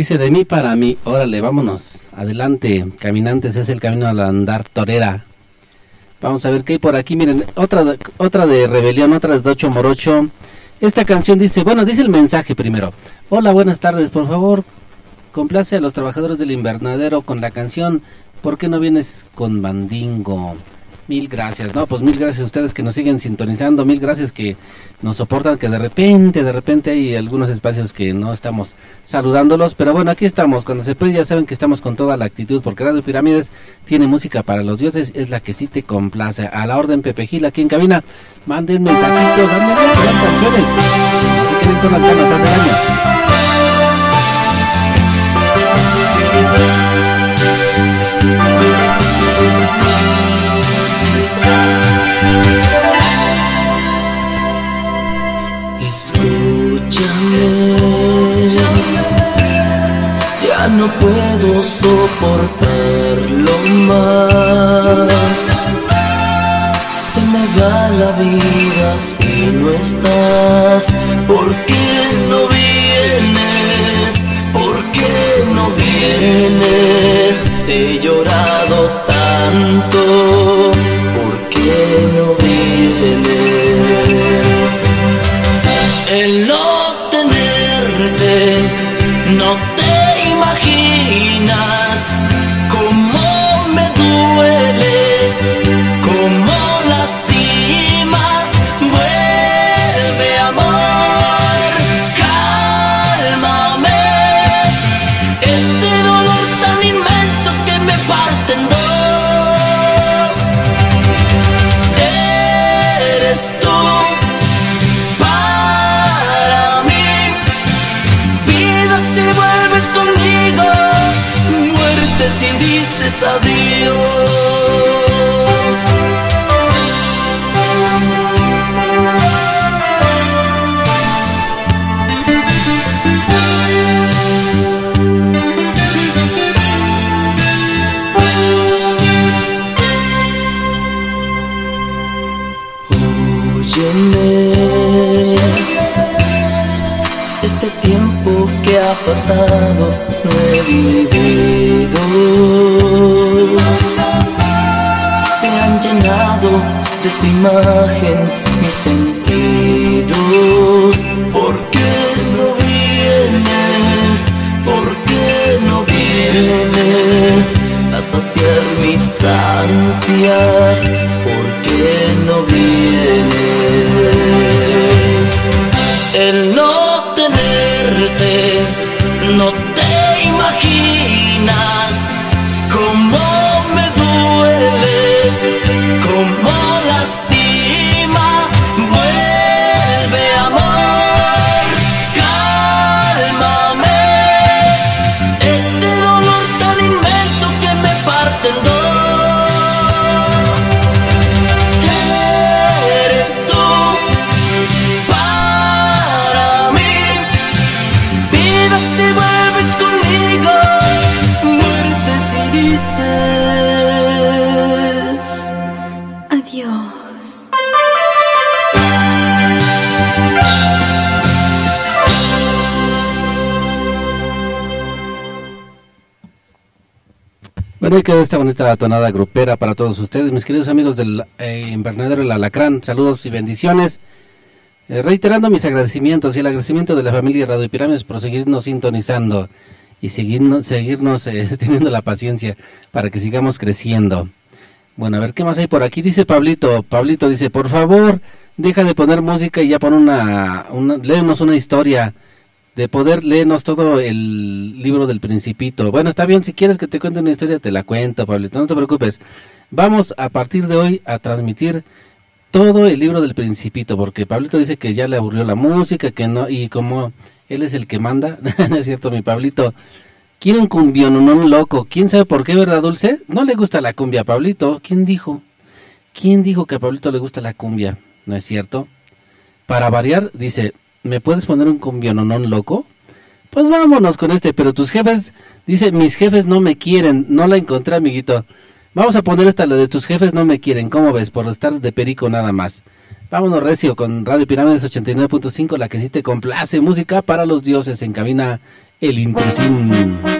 Dice de mí para mí, órale, vámonos, adelante, caminantes, es el camino al andar torera. Vamos a ver qué hay por aquí, miren, otra, otra de Rebelión, otra de Tocho Morocho. Esta canción dice, bueno, dice el mensaje primero. Hola, buenas tardes, por favor, complace a los trabajadores del invernadero con la canción ¿Por qué no vienes con Bandingo? Mil gracias, no, pues mil gracias a ustedes que nos siguen sintonizando, mil gracias que nos soportan, que de repente, de repente hay algunos espacios que no estamos saludándolos, pero bueno, aquí estamos, cuando se puede ya saben que estamos con toda la actitud, porque Radio Pirámides tiene música para los dioses, es la que sí te complace, a la orden Pepe Gil aquí en cabina, manden mensajitos, manden canciones, se con las ganas hace ya no puedo soportarlo más. Se me va la vida si no estás? ¿Por qué no vienes? ¿Por qué no vienes? He llorado tanto. ¿Por qué no vienes? El no tenerte, no te imaginas si dices adiós. Este tiempo que ha pasado no he vivido. Tu imagen mis sentidos. ¿Por qué no vienes? ¿Por qué no vienes? A saciar mis ansias. ¿Por qué no vienes? El no tenerte, no Bueno, quedó esta bonita tonada grupera para todos ustedes, mis queridos amigos del eh, Invernadero El Alacrán. Saludos y bendiciones. Eh, reiterando mis agradecimientos y el agradecimiento de la familia Radio Pirámides por seguirnos sintonizando y seguirnos, seguirnos eh, teniendo la paciencia para que sigamos creciendo. Bueno, a ver qué más hay por aquí. Dice Pablito, Pablito dice, por favor, deja de poner música y ya pon una, una una historia. De poder léenos todo el libro del Principito. Bueno, está bien, si quieres que te cuente una historia, te la cuento, Pablito, no te preocupes. Vamos a partir de hoy a transmitir todo el libro del Principito, porque Pablito dice que ya le aburrió la música, que no, y como él es el que manda, no es cierto, mi Pablito. Quiere un cumbión, no un loco. ¿Quién sabe por qué, verdad, Dulce? No le gusta la cumbia Pablito. ¿Quién dijo? ¿Quién dijo que a Pablito le gusta la cumbia? ¿No es cierto? Para variar, dice, ¿me puedes poner un cumbiononón loco? Pues vámonos con este, pero tus jefes, dice, mis jefes no me quieren, no la encontré, amiguito. Vamos a poner esta, la de tus jefes no me quieren, ¿cómo ves? Por estar de perico nada más. Vámonos recio con Radio Pirámides 89.5, la que sí te complace, música para los dioses, en cabina El Intrusín.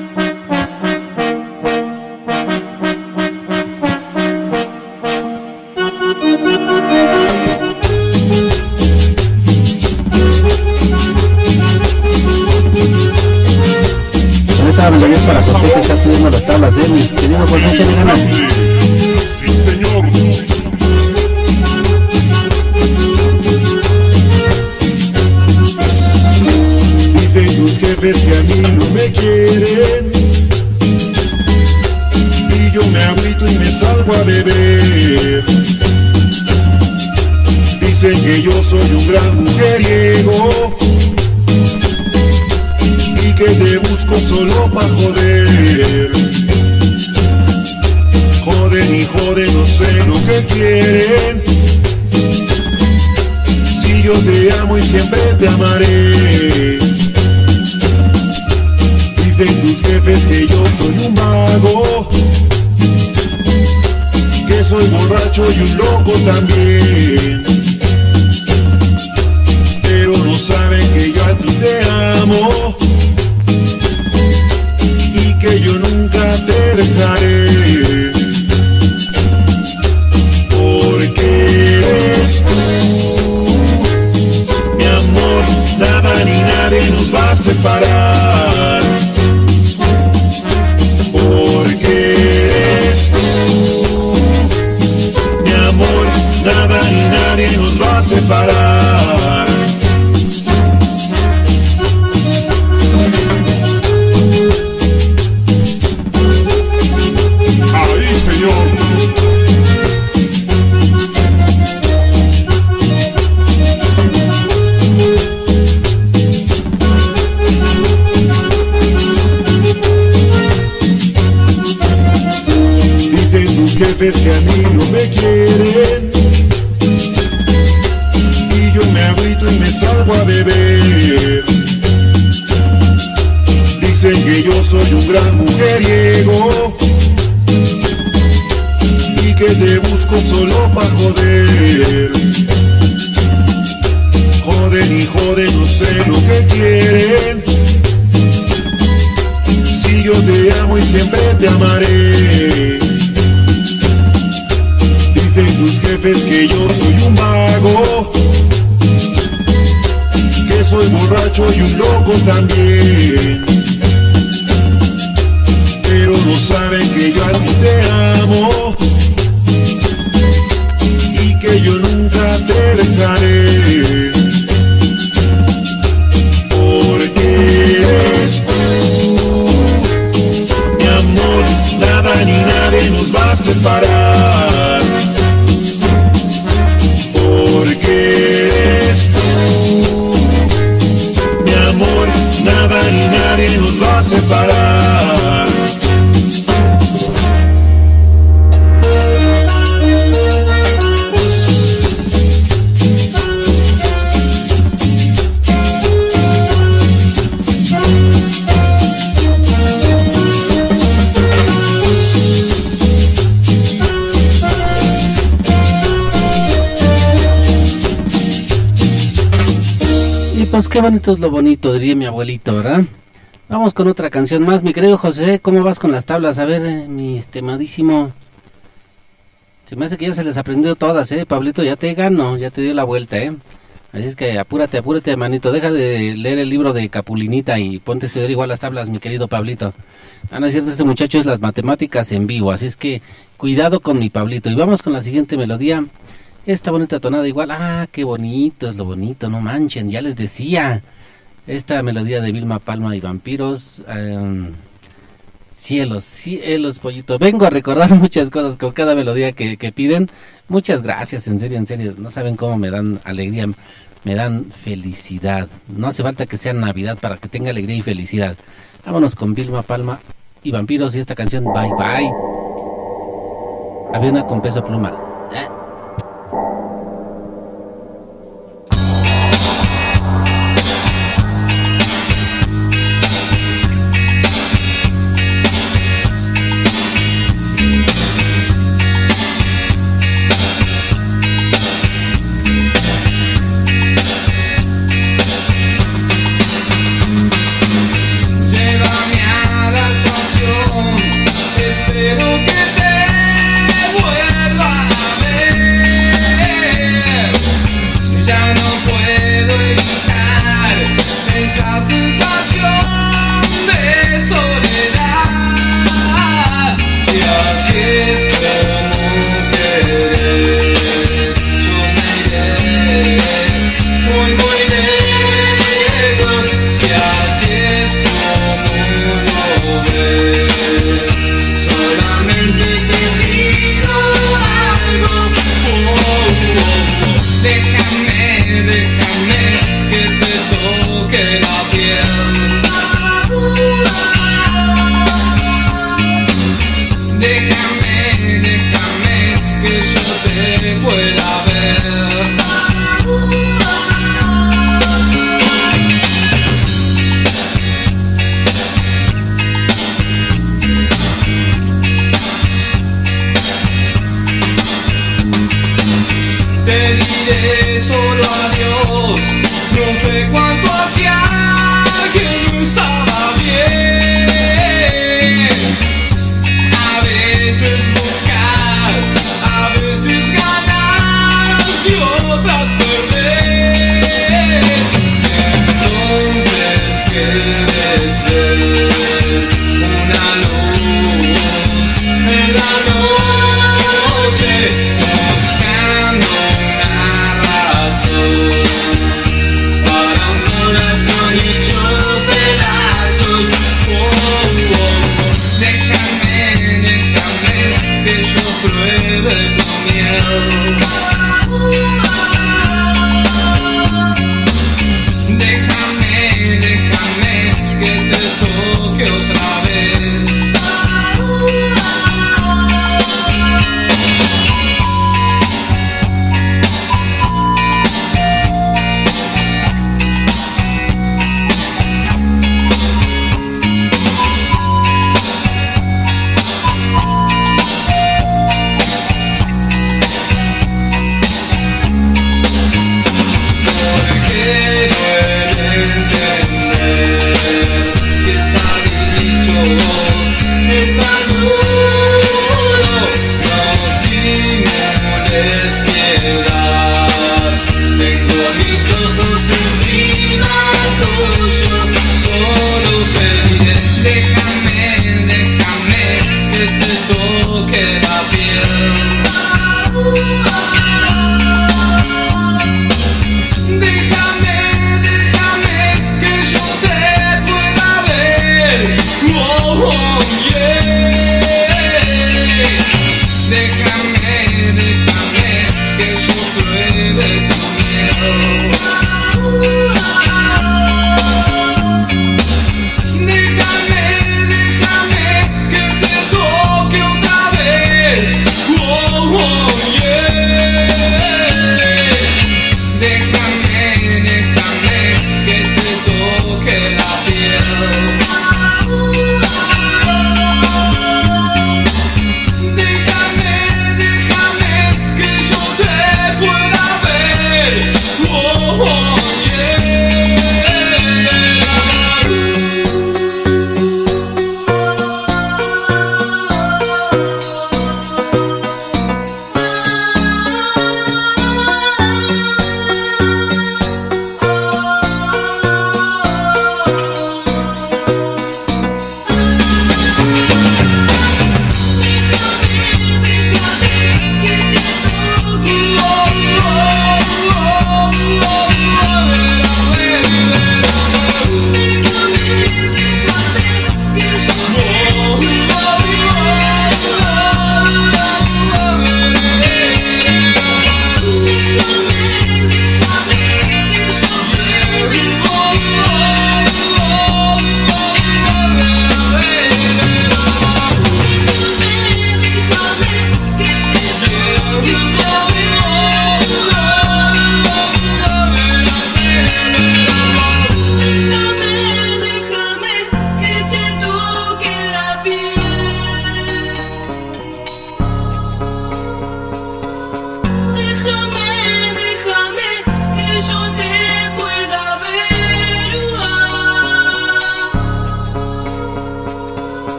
Lo bonito, diría mi abuelito, ¿verdad? Vamos con otra canción más, mi querido José, ¿cómo vas con las tablas? A ver, eh, mi estimadísimo. Se me hace que ya se les aprendió todas, ¿eh? Pablito, ya te ganó, ya te dio la vuelta, ¿eh? Así es que apúrate, apúrate, manito. Deja de leer el libro de Capulinita y ponte a estudiar igual las tablas, mi querido Pablito. Ah, no es cierto, este muchacho es las matemáticas en vivo, así es que cuidado con mi Pablito. Y vamos con la siguiente melodía. Esta bonita tonada igual. Ah, qué bonito es lo bonito, no manchen, ya les decía. Esta melodía de Vilma Palma y Vampiros. em, cielos, cielos, pollito. Vengo a recordar muchas cosas con cada melodía que, que piden. Muchas gracias, en serio, en serio. No saben cómo me dan alegría, me dan felicidad. No hace falta que sea Navidad para que tenga alegría y felicidad. Vámonos con Vilma Palma y Vampiros y esta canción Bye Bye. Había una con peso pluma. Te pueda ver.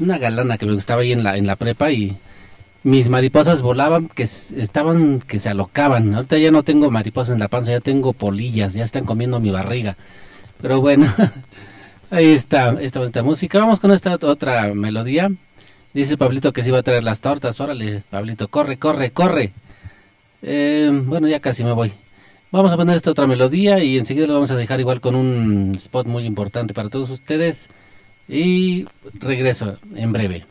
Una galana que me gustaba ahí en la, en la prepa y. Mis mariposas volaban, que estaban, que se alocaban. Ahorita ya no tengo mariposas en la panza, ya tengo polillas, ya están comiendo mi barriga. Pero bueno, ahí está, esta bonita música. Vamos con esta ot- otra melodía. Dice Pablito que se iba a traer las tortas. Órale, Pablito, corre, corre, corre. Eh, bueno, ya casi me voy. Vamos a poner esta otra melodía y enseguida lo vamos a dejar igual con un spot muy importante para todos ustedes. Y regreso en breve.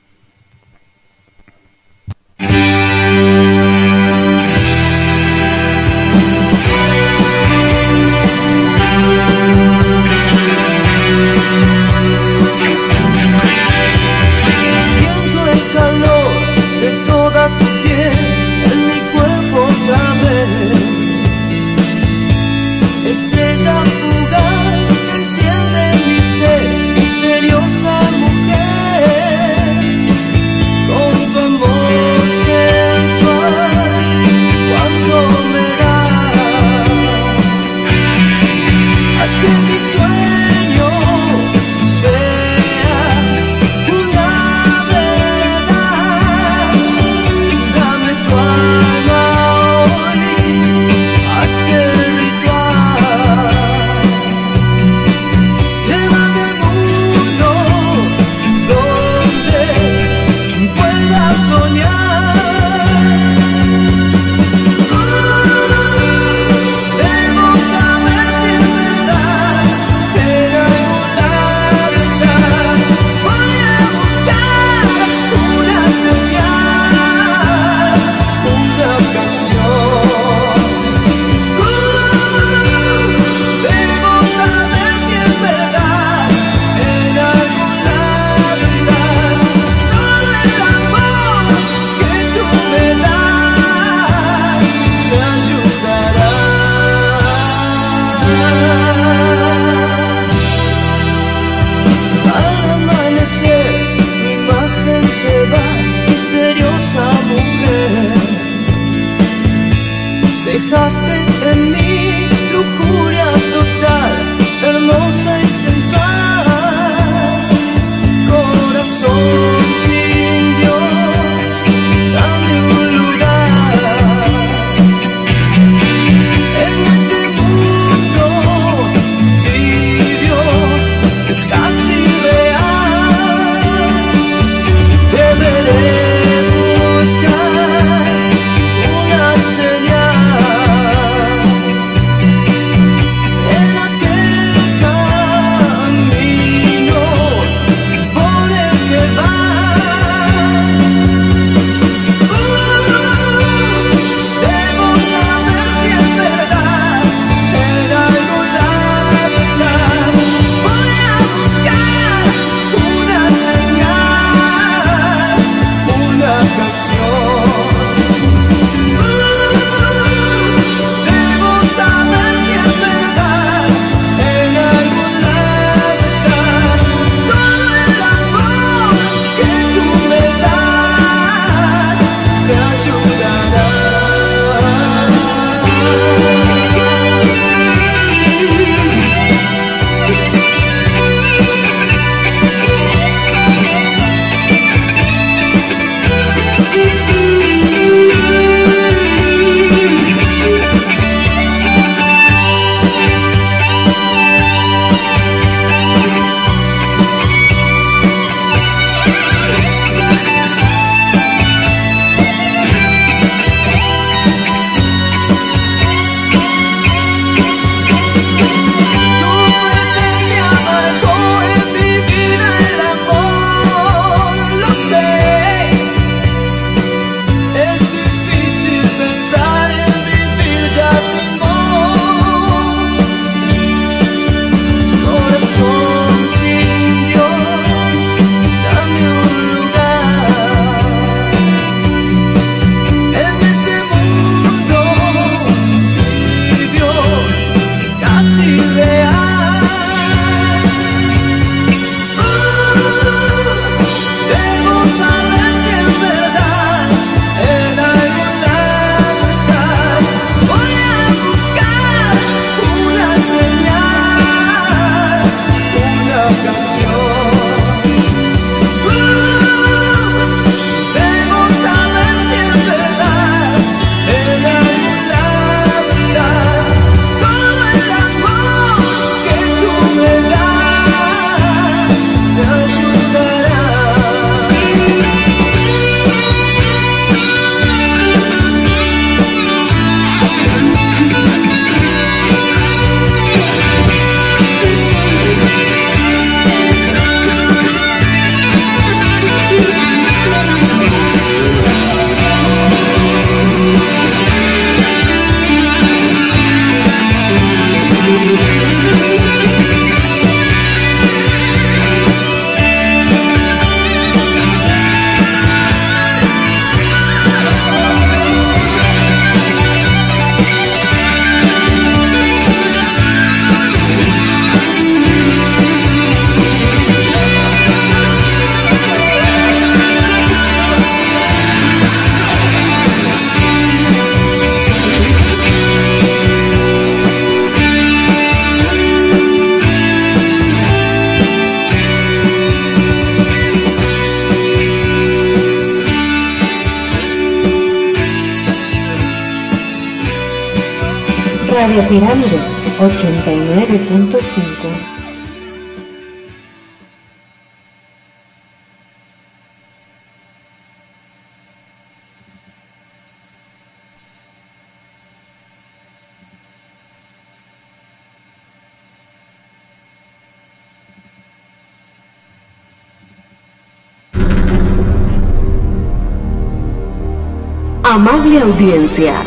Amable audiencia,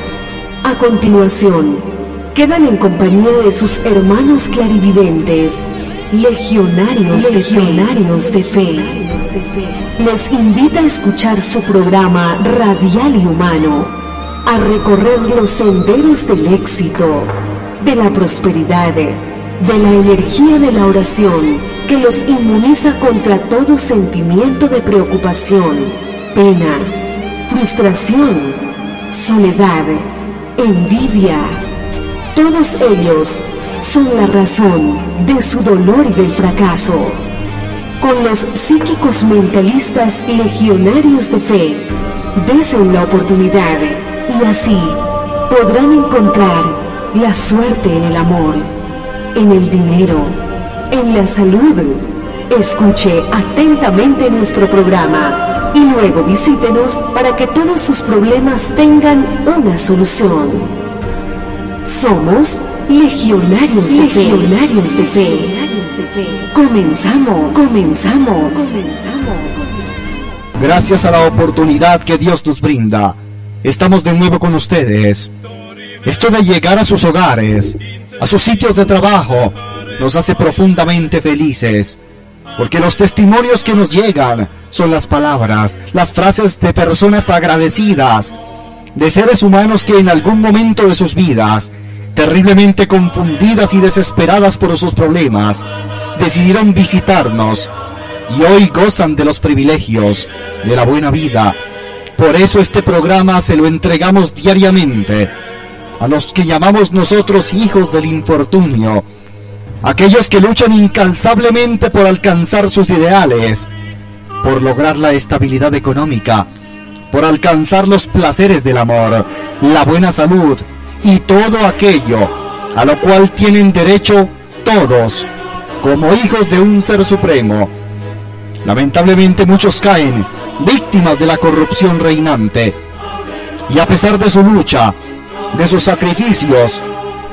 a continuación, quedan en compañía de sus hermanos clarividentes, legionarios, legionarios de, fe. Les invita a escuchar su programa radial y humano, a recorrer los senderos del éxito, de la prosperidad, de la energía de la oración que los inmuniza contra todo sentimiento de preocupación, pena, frustración, soledad, envidia. Todos ellos son la razón de su dolor y del fracaso. Con los psíquicos mentalistas legionarios de fe, desen la oportunidad y así podrán encontrar la suerte en el amor, en el dinero, en la salud. Escuche atentamente nuestro programa y luego visítenos para que todos sus problemas tengan una solución. Somos legionarios de legionarios de fe. Comenzamos, comenzamos, comenzamos. Gracias a la oportunidad que Dios nos brinda, estamos de nuevo con ustedes. Esto de llegar a sus hogares, a sus sitios de trabajo, nos hace profundamente felices porque los testimonios que nos llegan son las palabras, las frases de personas agradecidas, de seres humanos que en algún momento de sus vidas, terriblemente confundidas y desesperadas por sus problemas, decidieron visitarnos y hoy gozan de los privilegios, de la buena vida. Por eso este programa se lo entregamos diariamente a los que llamamos nosotros hijos del infortunio, aquellos que luchan incansablemente por alcanzar sus ideales, por lograr la estabilidad económica, por alcanzar los placeres del amor, la buena salud y todo aquello a lo cual tienen derecho todos como hijos de un ser supremo. Lamentablemente muchos caen víctimas de la corrupción reinante y a pesar de su lucha, de sus sacrificios,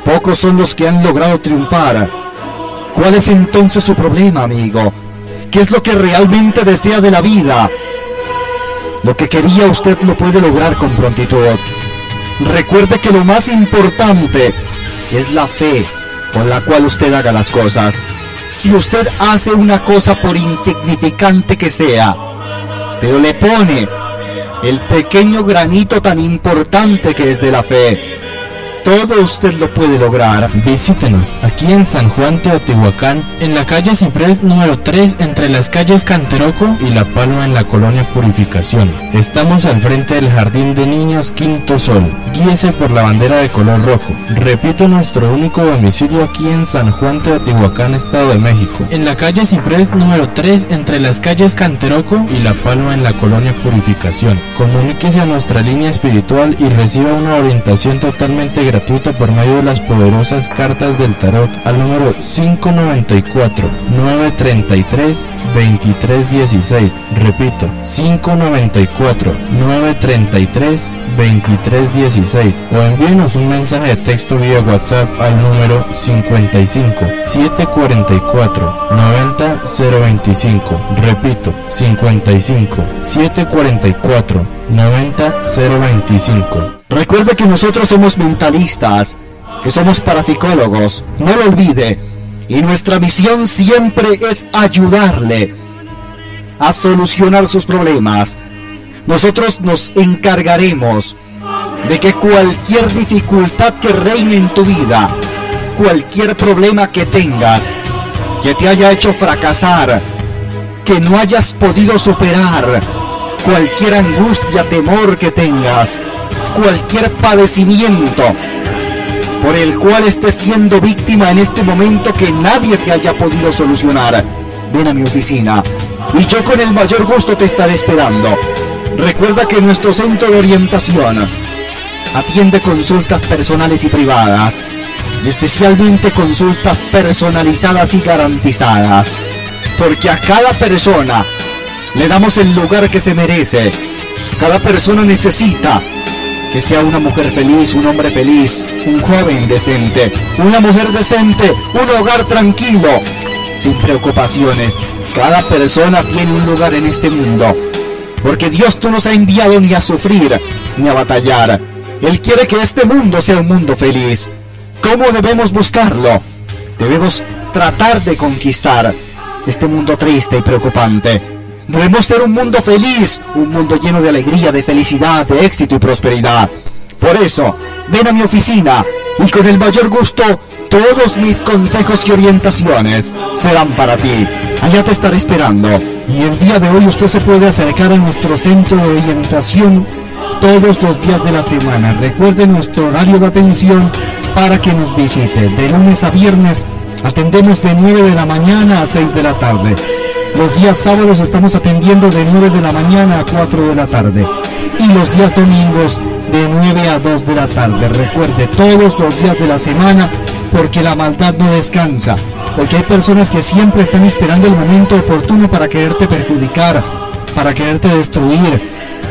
pocos son los que han logrado triunfar ¿Cuál es entonces su problema, amigo? ¿Qué es lo que realmente desea de la vida? Lo que quería usted lo puede lograr con prontitud. Recuerde que lo más importante es la fe con la cual usted haga las cosas. Si usted hace una cosa por insignificante que sea, pero le pone el pequeño granito tan importante que es de la fe, todo usted lo puede lograr. Visítenos aquí en San Juan Teotihuacán, en la calle Ciprés número 3, entre las calles Canteroco y La Palma en la colonia Purificación. Estamos al frente del Jardín de Niños Quinto Sol. Guíese por la bandera de color rojo. Repito nuestro único domicilio aquí en San Juan Teotihuacán, Estado de México. En la calle Ciprés número 3, entre las calles Canteroco y La Palma en la colonia Purificación. Comuníquese a nuestra línea espiritual y reciba una orientación totalmente gratuita por medio de las poderosas cartas del tarot al número 594-933-2316. Repito, 594-933-2316 o envíenos un mensaje de texto vía WhatsApp al número 55 744 90 025. Repito, 55 744 90 025. Recuerde que nosotros somos mentalistas, que somos parapsicólogos, no lo olvide. Y nuestra misión siempre es ayudarle a solucionar sus problemas. Nosotros nos encargaremos de que cualquier dificultad que reine en tu vida, cualquier problema que tengas, que te haya hecho fracasar, que no hayas podido superar, cualquier angustia, temor que tengas, cualquier padecimiento por el cual estés siendo víctima en este momento que nadie te haya podido solucionar, ven a mi oficina y yo con el mayor gusto te estaré esperando. Recuerda que nuestro centro de orientación atiende consultas personales y privadas y especialmente consultas personalizadas y garantizadas, porque a cada persona le damos el lugar que se merece. Cada persona necesita que sea una mujer feliz, un hombre feliz, un joven decente, una mujer decente, un hogar tranquilo, sin preocupaciones. Cada persona tiene un lugar en este mundo, porque Dios no nos ha enviado ni a sufrir, ni a batallar. Él quiere que este mundo sea un mundo feliz. ¿Cómo debemos buscarlo? Debemos tratar de conquistar este mundo triste y preocupante. Debemos ser un mundo feliz, un mundo lleno de alegría, de felicidad, de éxito y prosperidad. Por eso, ven a mi oficina y con el mayor gusto todos mis consejos y orientaciones serán para ti. Allá te estaré esperando. Y el día de hoy usted se puede acercar a nuestro centro de orientación todos los días de la semana. Recuerde nuestro horario de atención para que nos visite. De lunes a viernes atendemos de 9 de la mañana a 6 de la tarde. Los días sábados estamos atendiendo de 9 de la mañana a 4 de la tarde. Y los días domingos de 9 a 2 de la tarde. Recuerde, todos los días de la semana porque la maldad no descansa. Porque hay personas que siempre están esperando el momento oportuno para quererte perjudicar, para quererte destruir,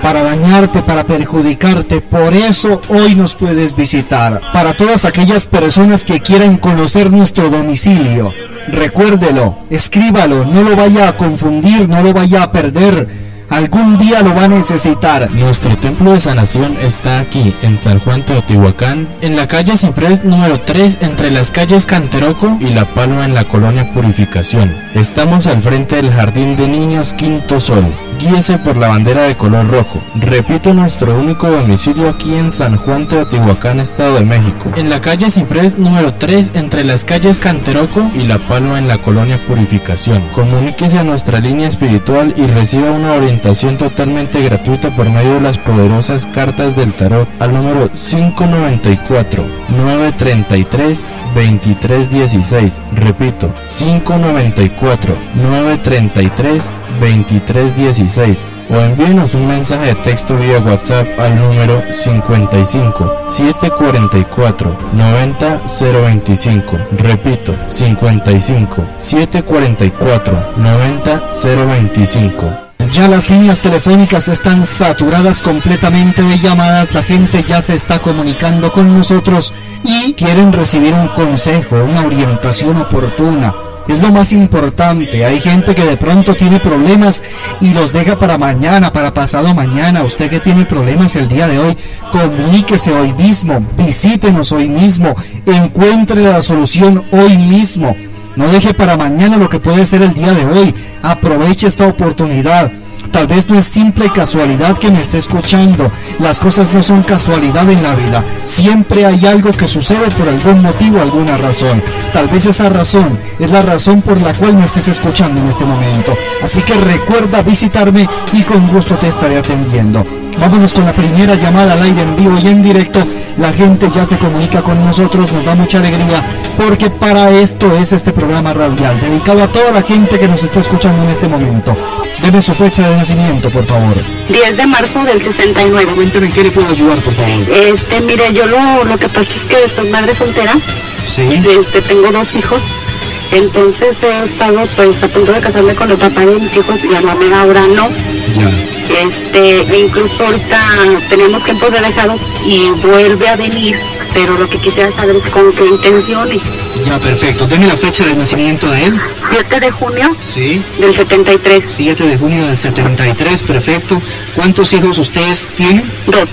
para dañarte, para perjudicarte. Por eso hoy nos puedes visitar. Para todas aquellas personas que quieran conocer nuestro domicilio, recuérdelo, escríbalo, no lo vaya a confundir, no lo vaya a perder. Algún día lo va a necesitar. Nuestro templo de sanación está aquí, en San Juan Teotihuacán, en la calle Ciprés número 3, entre las calles Canteroco y La Palma en la colonia Purificación. Estamos al frente del Jardín de Niños Quinto Sol. Guíese por la bandera de color rojo. Repito, nuestro único domicilio aquí en San Juan Teotihuacán, Estado de México. En la calle Ciprés número 3, entre las calles Canteroco y La Palma en la colonia Purificación. Comuníquese a nuestra línea espiritual y reciba una orientación totalmente gratuita por medio de las poderosas cartas del tarot al número 594 933 2316. Repito, 594 933 2316 o envíenos un mensaje de texto vía WhatsApp al número 55 744 90 025. Repito, 55 744 90 025. Ya las líneas telefónicas están saturadas completamente de llamadas, la gente ya se está comunicando con nosotros y quieren recibir un consejo, una orientación oportuna. Es lo más importante. Hay gente que de pronto tiene problemas y los deja para mañana, para pasado mañana. Usted que tiene problemas el día de hoy, comuníquese hoy mismo, visítenos hoy mismo, encuentre la solución hoy mismo. No deje para mañana lo que puede ser el día de hoy. Aproveche esta oportunidad. Tal vez no es simple casualidad que me esté escuchando. Las cosas no son casualidad en la vida. Siempre hay algo que sucede por algún motivo, alguna razón. Tal vez esa razón es la razón por la cual me estés escuchando en este momento. Así que recuerda visitarme y con gusto te estaré atendiendo. Vámonos con la primera llamada al aire en vivo y en directo. La gente ya se comunica con nosotros, nos da mucha alegría porque para esto es este programa radial, dedicado a toda la gente que nos está escuchando en este momento. Deme su fecha de nacimiento, por favor. 10 de marzo del 69. Cuénteme en qué le puedo ayudar, por favor. Este, mire, yo lo, lo que pasa es que soy madre soltera. Sí. Este, tengo dos hijos. Entonces he estado pues a punto de casarme con el papá de mis hijos y a la mera hora no. Ya. Este, incluso ahorita tenemos tiempo de dejado y vuelve a venir, pero lo que quisiera saber es con qué intenciones. Ya, perfecto. Deme la fecha de nacimiento de él. 7 de junio Sí. del 73. 7 de junio del 73, perfecto. ¿Cuántos hijos ustedes tienen? Dos.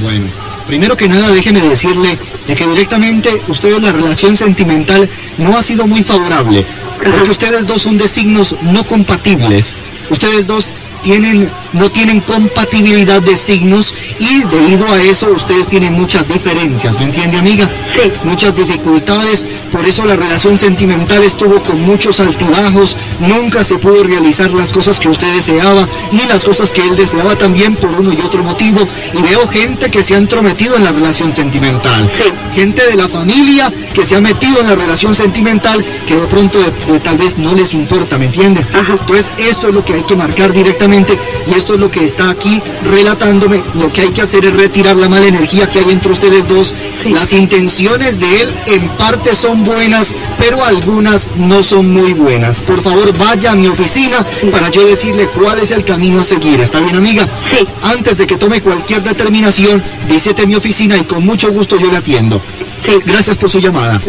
Bueno, primero que nada déjeme decirle de que directamente ustedes la relación sentimental no ha sido muy favorable, porque ustedes dos son de signos no compatibles. Ustedes dos tienen, no tienen compatibilidad de signos y debido a eso ustedes tienen muchas diferencias, ¿me entiende amiga? Sí. Muchas dificultades, por eso la relación sentimental estuvo con muchos altibajos, nunca se pudo realizar las cosas que usted deseaba, ni las cosas que él deseaba también por uno y otro motivo, y veo gente que se ha entrometido en la relación sentimental, gente de la familia que se ha metido en la relación sentimental que de pronto de- de tal vez no les importa, ¿me entiende? Entonces esto es lo que hay que marcar directamente y esto es lo que está aquí relatándome, lo que hay que hacer es retirar la mala energía que hay entre ustedes dos, las intenciones de él en parte son buenas, pero algunas no son muy buenas. Por favor, vaya a mi oficina para yo decirle cuál es el camino a seguir. ¿Está bien, amiga? Sí. Antes de que tome cualquier determinación, visite mi oficina y con mucho gusto yo le atiendo. Gracias por su llamada.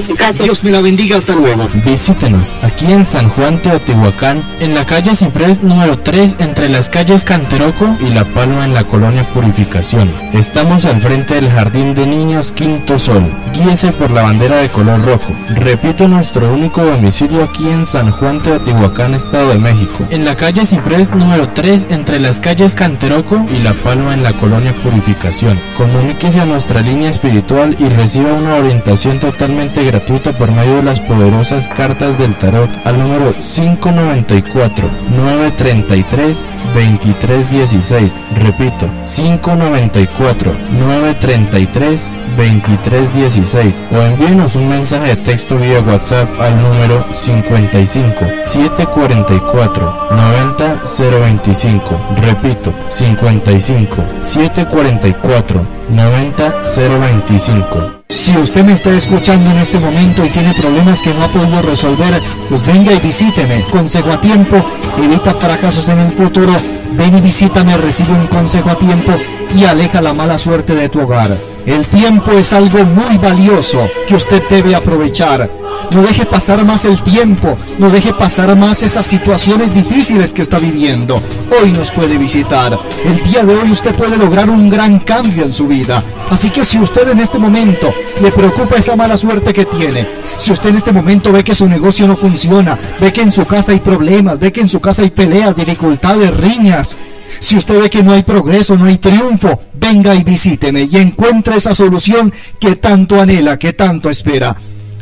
Dios me la bendiga. Hasta luego. Visítenos aquí en San Juan Teotihuacán, en la calle Ciprés número 3, entre las calles Canteroco y La Palma en la colonia Purificación. Estamos al frente del Jardín de Niños Quinto Sol. Guíese por la bandera de color rojo. Repito, nuestro único domicilio aquí en San Juan Teotihuacán, Estado de México. En la calle Ciprés número 3, entre las calles Canteroco y La Palma en la colonia Purificación. Comuníquese a nuestra línea espiritual y reciba una orientación totalmente gratuita por medio de las poderosas cartas del tarot al número 594 933 2316. Repito, 594 933 2316 o envíenos un mensaje de texto vía WhatsApp al número 55 744 90 025. Repito, 55 744 90 025. Si usted me está escuchando en este momento y tiene problemas que no ha podido resolver, pues venga y visíteme. Consejo a tiempo, evita fracasos en el futuro. Ven y visítame, recibe un consejo a tiempo y aleja la mala suerte de tu hogar. El tiempo es algo muy valioso que usted debe aprovechar. No deje pasar más el tiempo, no deje pasar más esas situaciones difíciles que está viviendo. Hoy nos puede visitar. El día de hoy usted puede lograr un gran cambio en su vida. Así que si usted en este momento le preocupa esa mala suerte que tiene, si usted en este momento ve que su negocio no funciona, ve que en su casa hay problemas, ve que en su casa hay peleas, dificultades, riñas, si usted ve que no hay progreso, no hay triunfo, venga y visíteme y encuentre esa solución que tanto anhela, que tanto espera.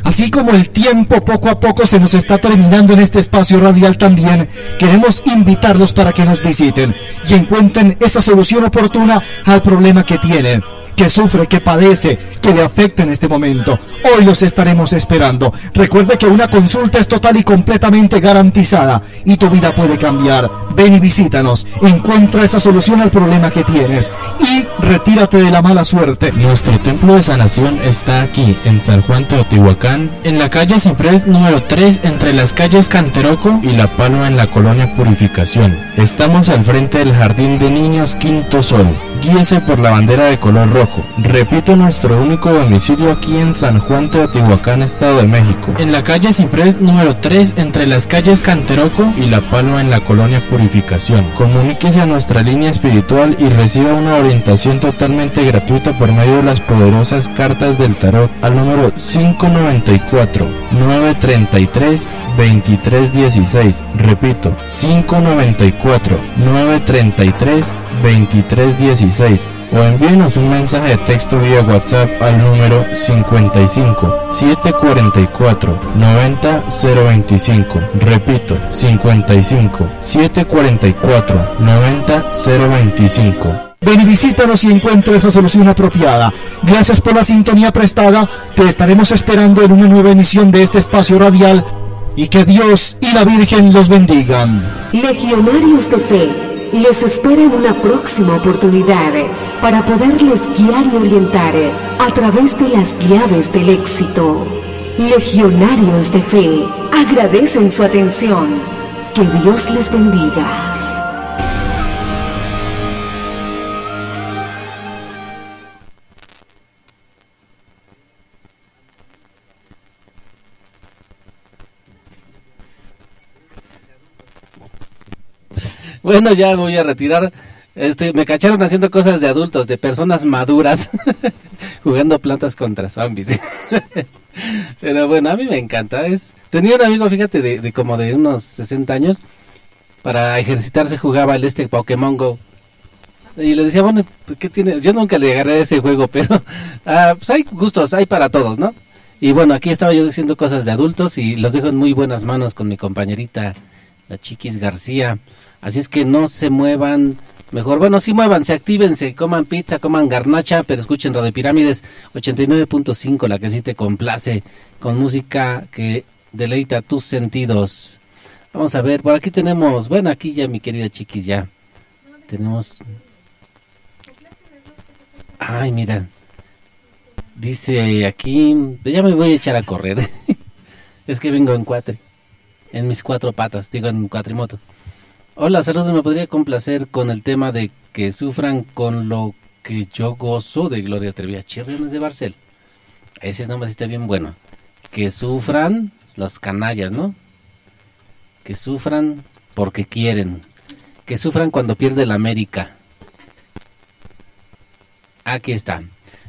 Así como el tiempo poco a poco se nos está terminando en este espacio radial también, queremos invitarlos para que nos visiten y encuentren esa solución oportuna al problema que tienen que sufre, que padece, que le afecta en este momento. Hoy los estaremos esperando. Recuerde que una consulta es total y completamente garantizada y tu vida puede cambiar. Ven y visítanos, encuentra esa solución al problema que tienes y retírate de la mala suerte. Nuestro templo de sanación está aquí, en San Juan Teotihuacán, en la calle Ciprés número 3, entre las calles Canteroco y La Palma en la colonia Purificación. Estamos al frente del Jardín de Niños Quinto Sol. Guíese por la bandera de color rojo. Repito, nuestro único domicilio aquí en San Juan Teotihuacán, Estado de México. En la calle Ciprés número 3, entre las calles Canteroco y La Palma en la colonia Purificación. Comuníquese a nuestra línea espiritual y reciba una orientación totalmente gratuita por medio de las poderosas cartas del tarot al número 594 933 2316. Repito, 594 933 2316 o envíenos un mensaje de texto vía WhatsApp al número 55 744 90 025. Repito, 55 744 90 025. Ven y visítanos y encuentra esa solución apropiada. Gracias por la sintonía prestada. Te estaremos esperando en una nueva emisión de este espacio radial. Y que Dios y la Virgen los bendigan. Legionarios de Fe les espera en una próxima oportunidad para poderles guiar y orientar a través de las llaves del éxito. Legionarios de Fe agradecen su atención. Que Dios les bendiga. Bueno, ya me voy a retirar. Este, me cacharon haciendo cosas de adultos, de personas maduras, jugando plantas contra zombies. Pero bueno, a mí me encanta. Es tenía un amigo, fíjate, de, como de unos 60 años. Para ejercitarse jugaba el este Pokémon Go. Y le decía, bueno, ¿qué tiene? Yo nunca le agarré ese juego, pero ah, pues hay gustos, hay para todos, ¿no? Y bueno, aquí estaba yo diciendo cosas de adultos y los dejo en muy buenas manos con mi compañerita, la Chiquis García. Así es que no se muevan. Mejor, bueno, sí muévanse, actívense, coman pizza, coman garnacha, pero escuchen Radio Pirámides 89.5, la que sí te complace, con música que deleita tus sentidos. Vamos a ver, por aquí tenemos, bueno, aquí ya mi querida chiquis, ya tenemos... Ay, mira, dice aquí, ya me voy a echar a correr. es que vengo en cuatro, en mis cuatro patas, digo en cuatrimoto. Hola, saludos. Me podría complacer con el tema de que sufran con lo que yo gozo de Gloria Trevi. Chirriones de Barcel. Ese nombre está bien bueno. Que sufran los canallas, ¿no? Que sufran porque quieren. Que sufran cuando pierde la América. Aquí está.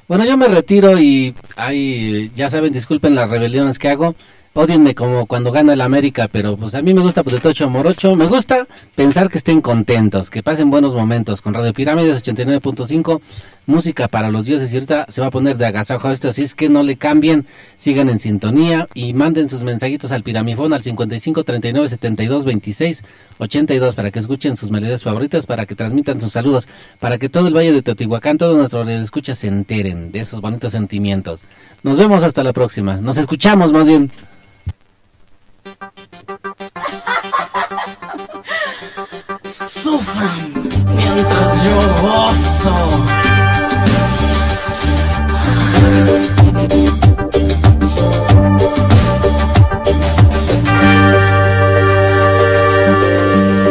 Bueno, yo me retiro y ahí, ya saben, disculpen las rebeliones que hago. Odienme como cuando gana el América, pero pues a mí me gusta pues, de Tocho Morocho. Me gusta pensar que estén contentos, que pasen buenos momentos con Radio Pirámides 89.5, música para los dioses. Y ahorita se va a poner de agasajo esto, así es que no le cambien, sigan en sintonía y manden sus mensajitos al Piramifón al 55 39 72 26 82 para que escuchen sus melodías favoritas, para que transmitan sus saludos, para que todo el Valle de Teotihuacán, todos nuestros escuchas se enteren de esos bonitos sentimientos. Nos vemos hasta la próxima. Nos escuchamos más bien. mientras yo gozo.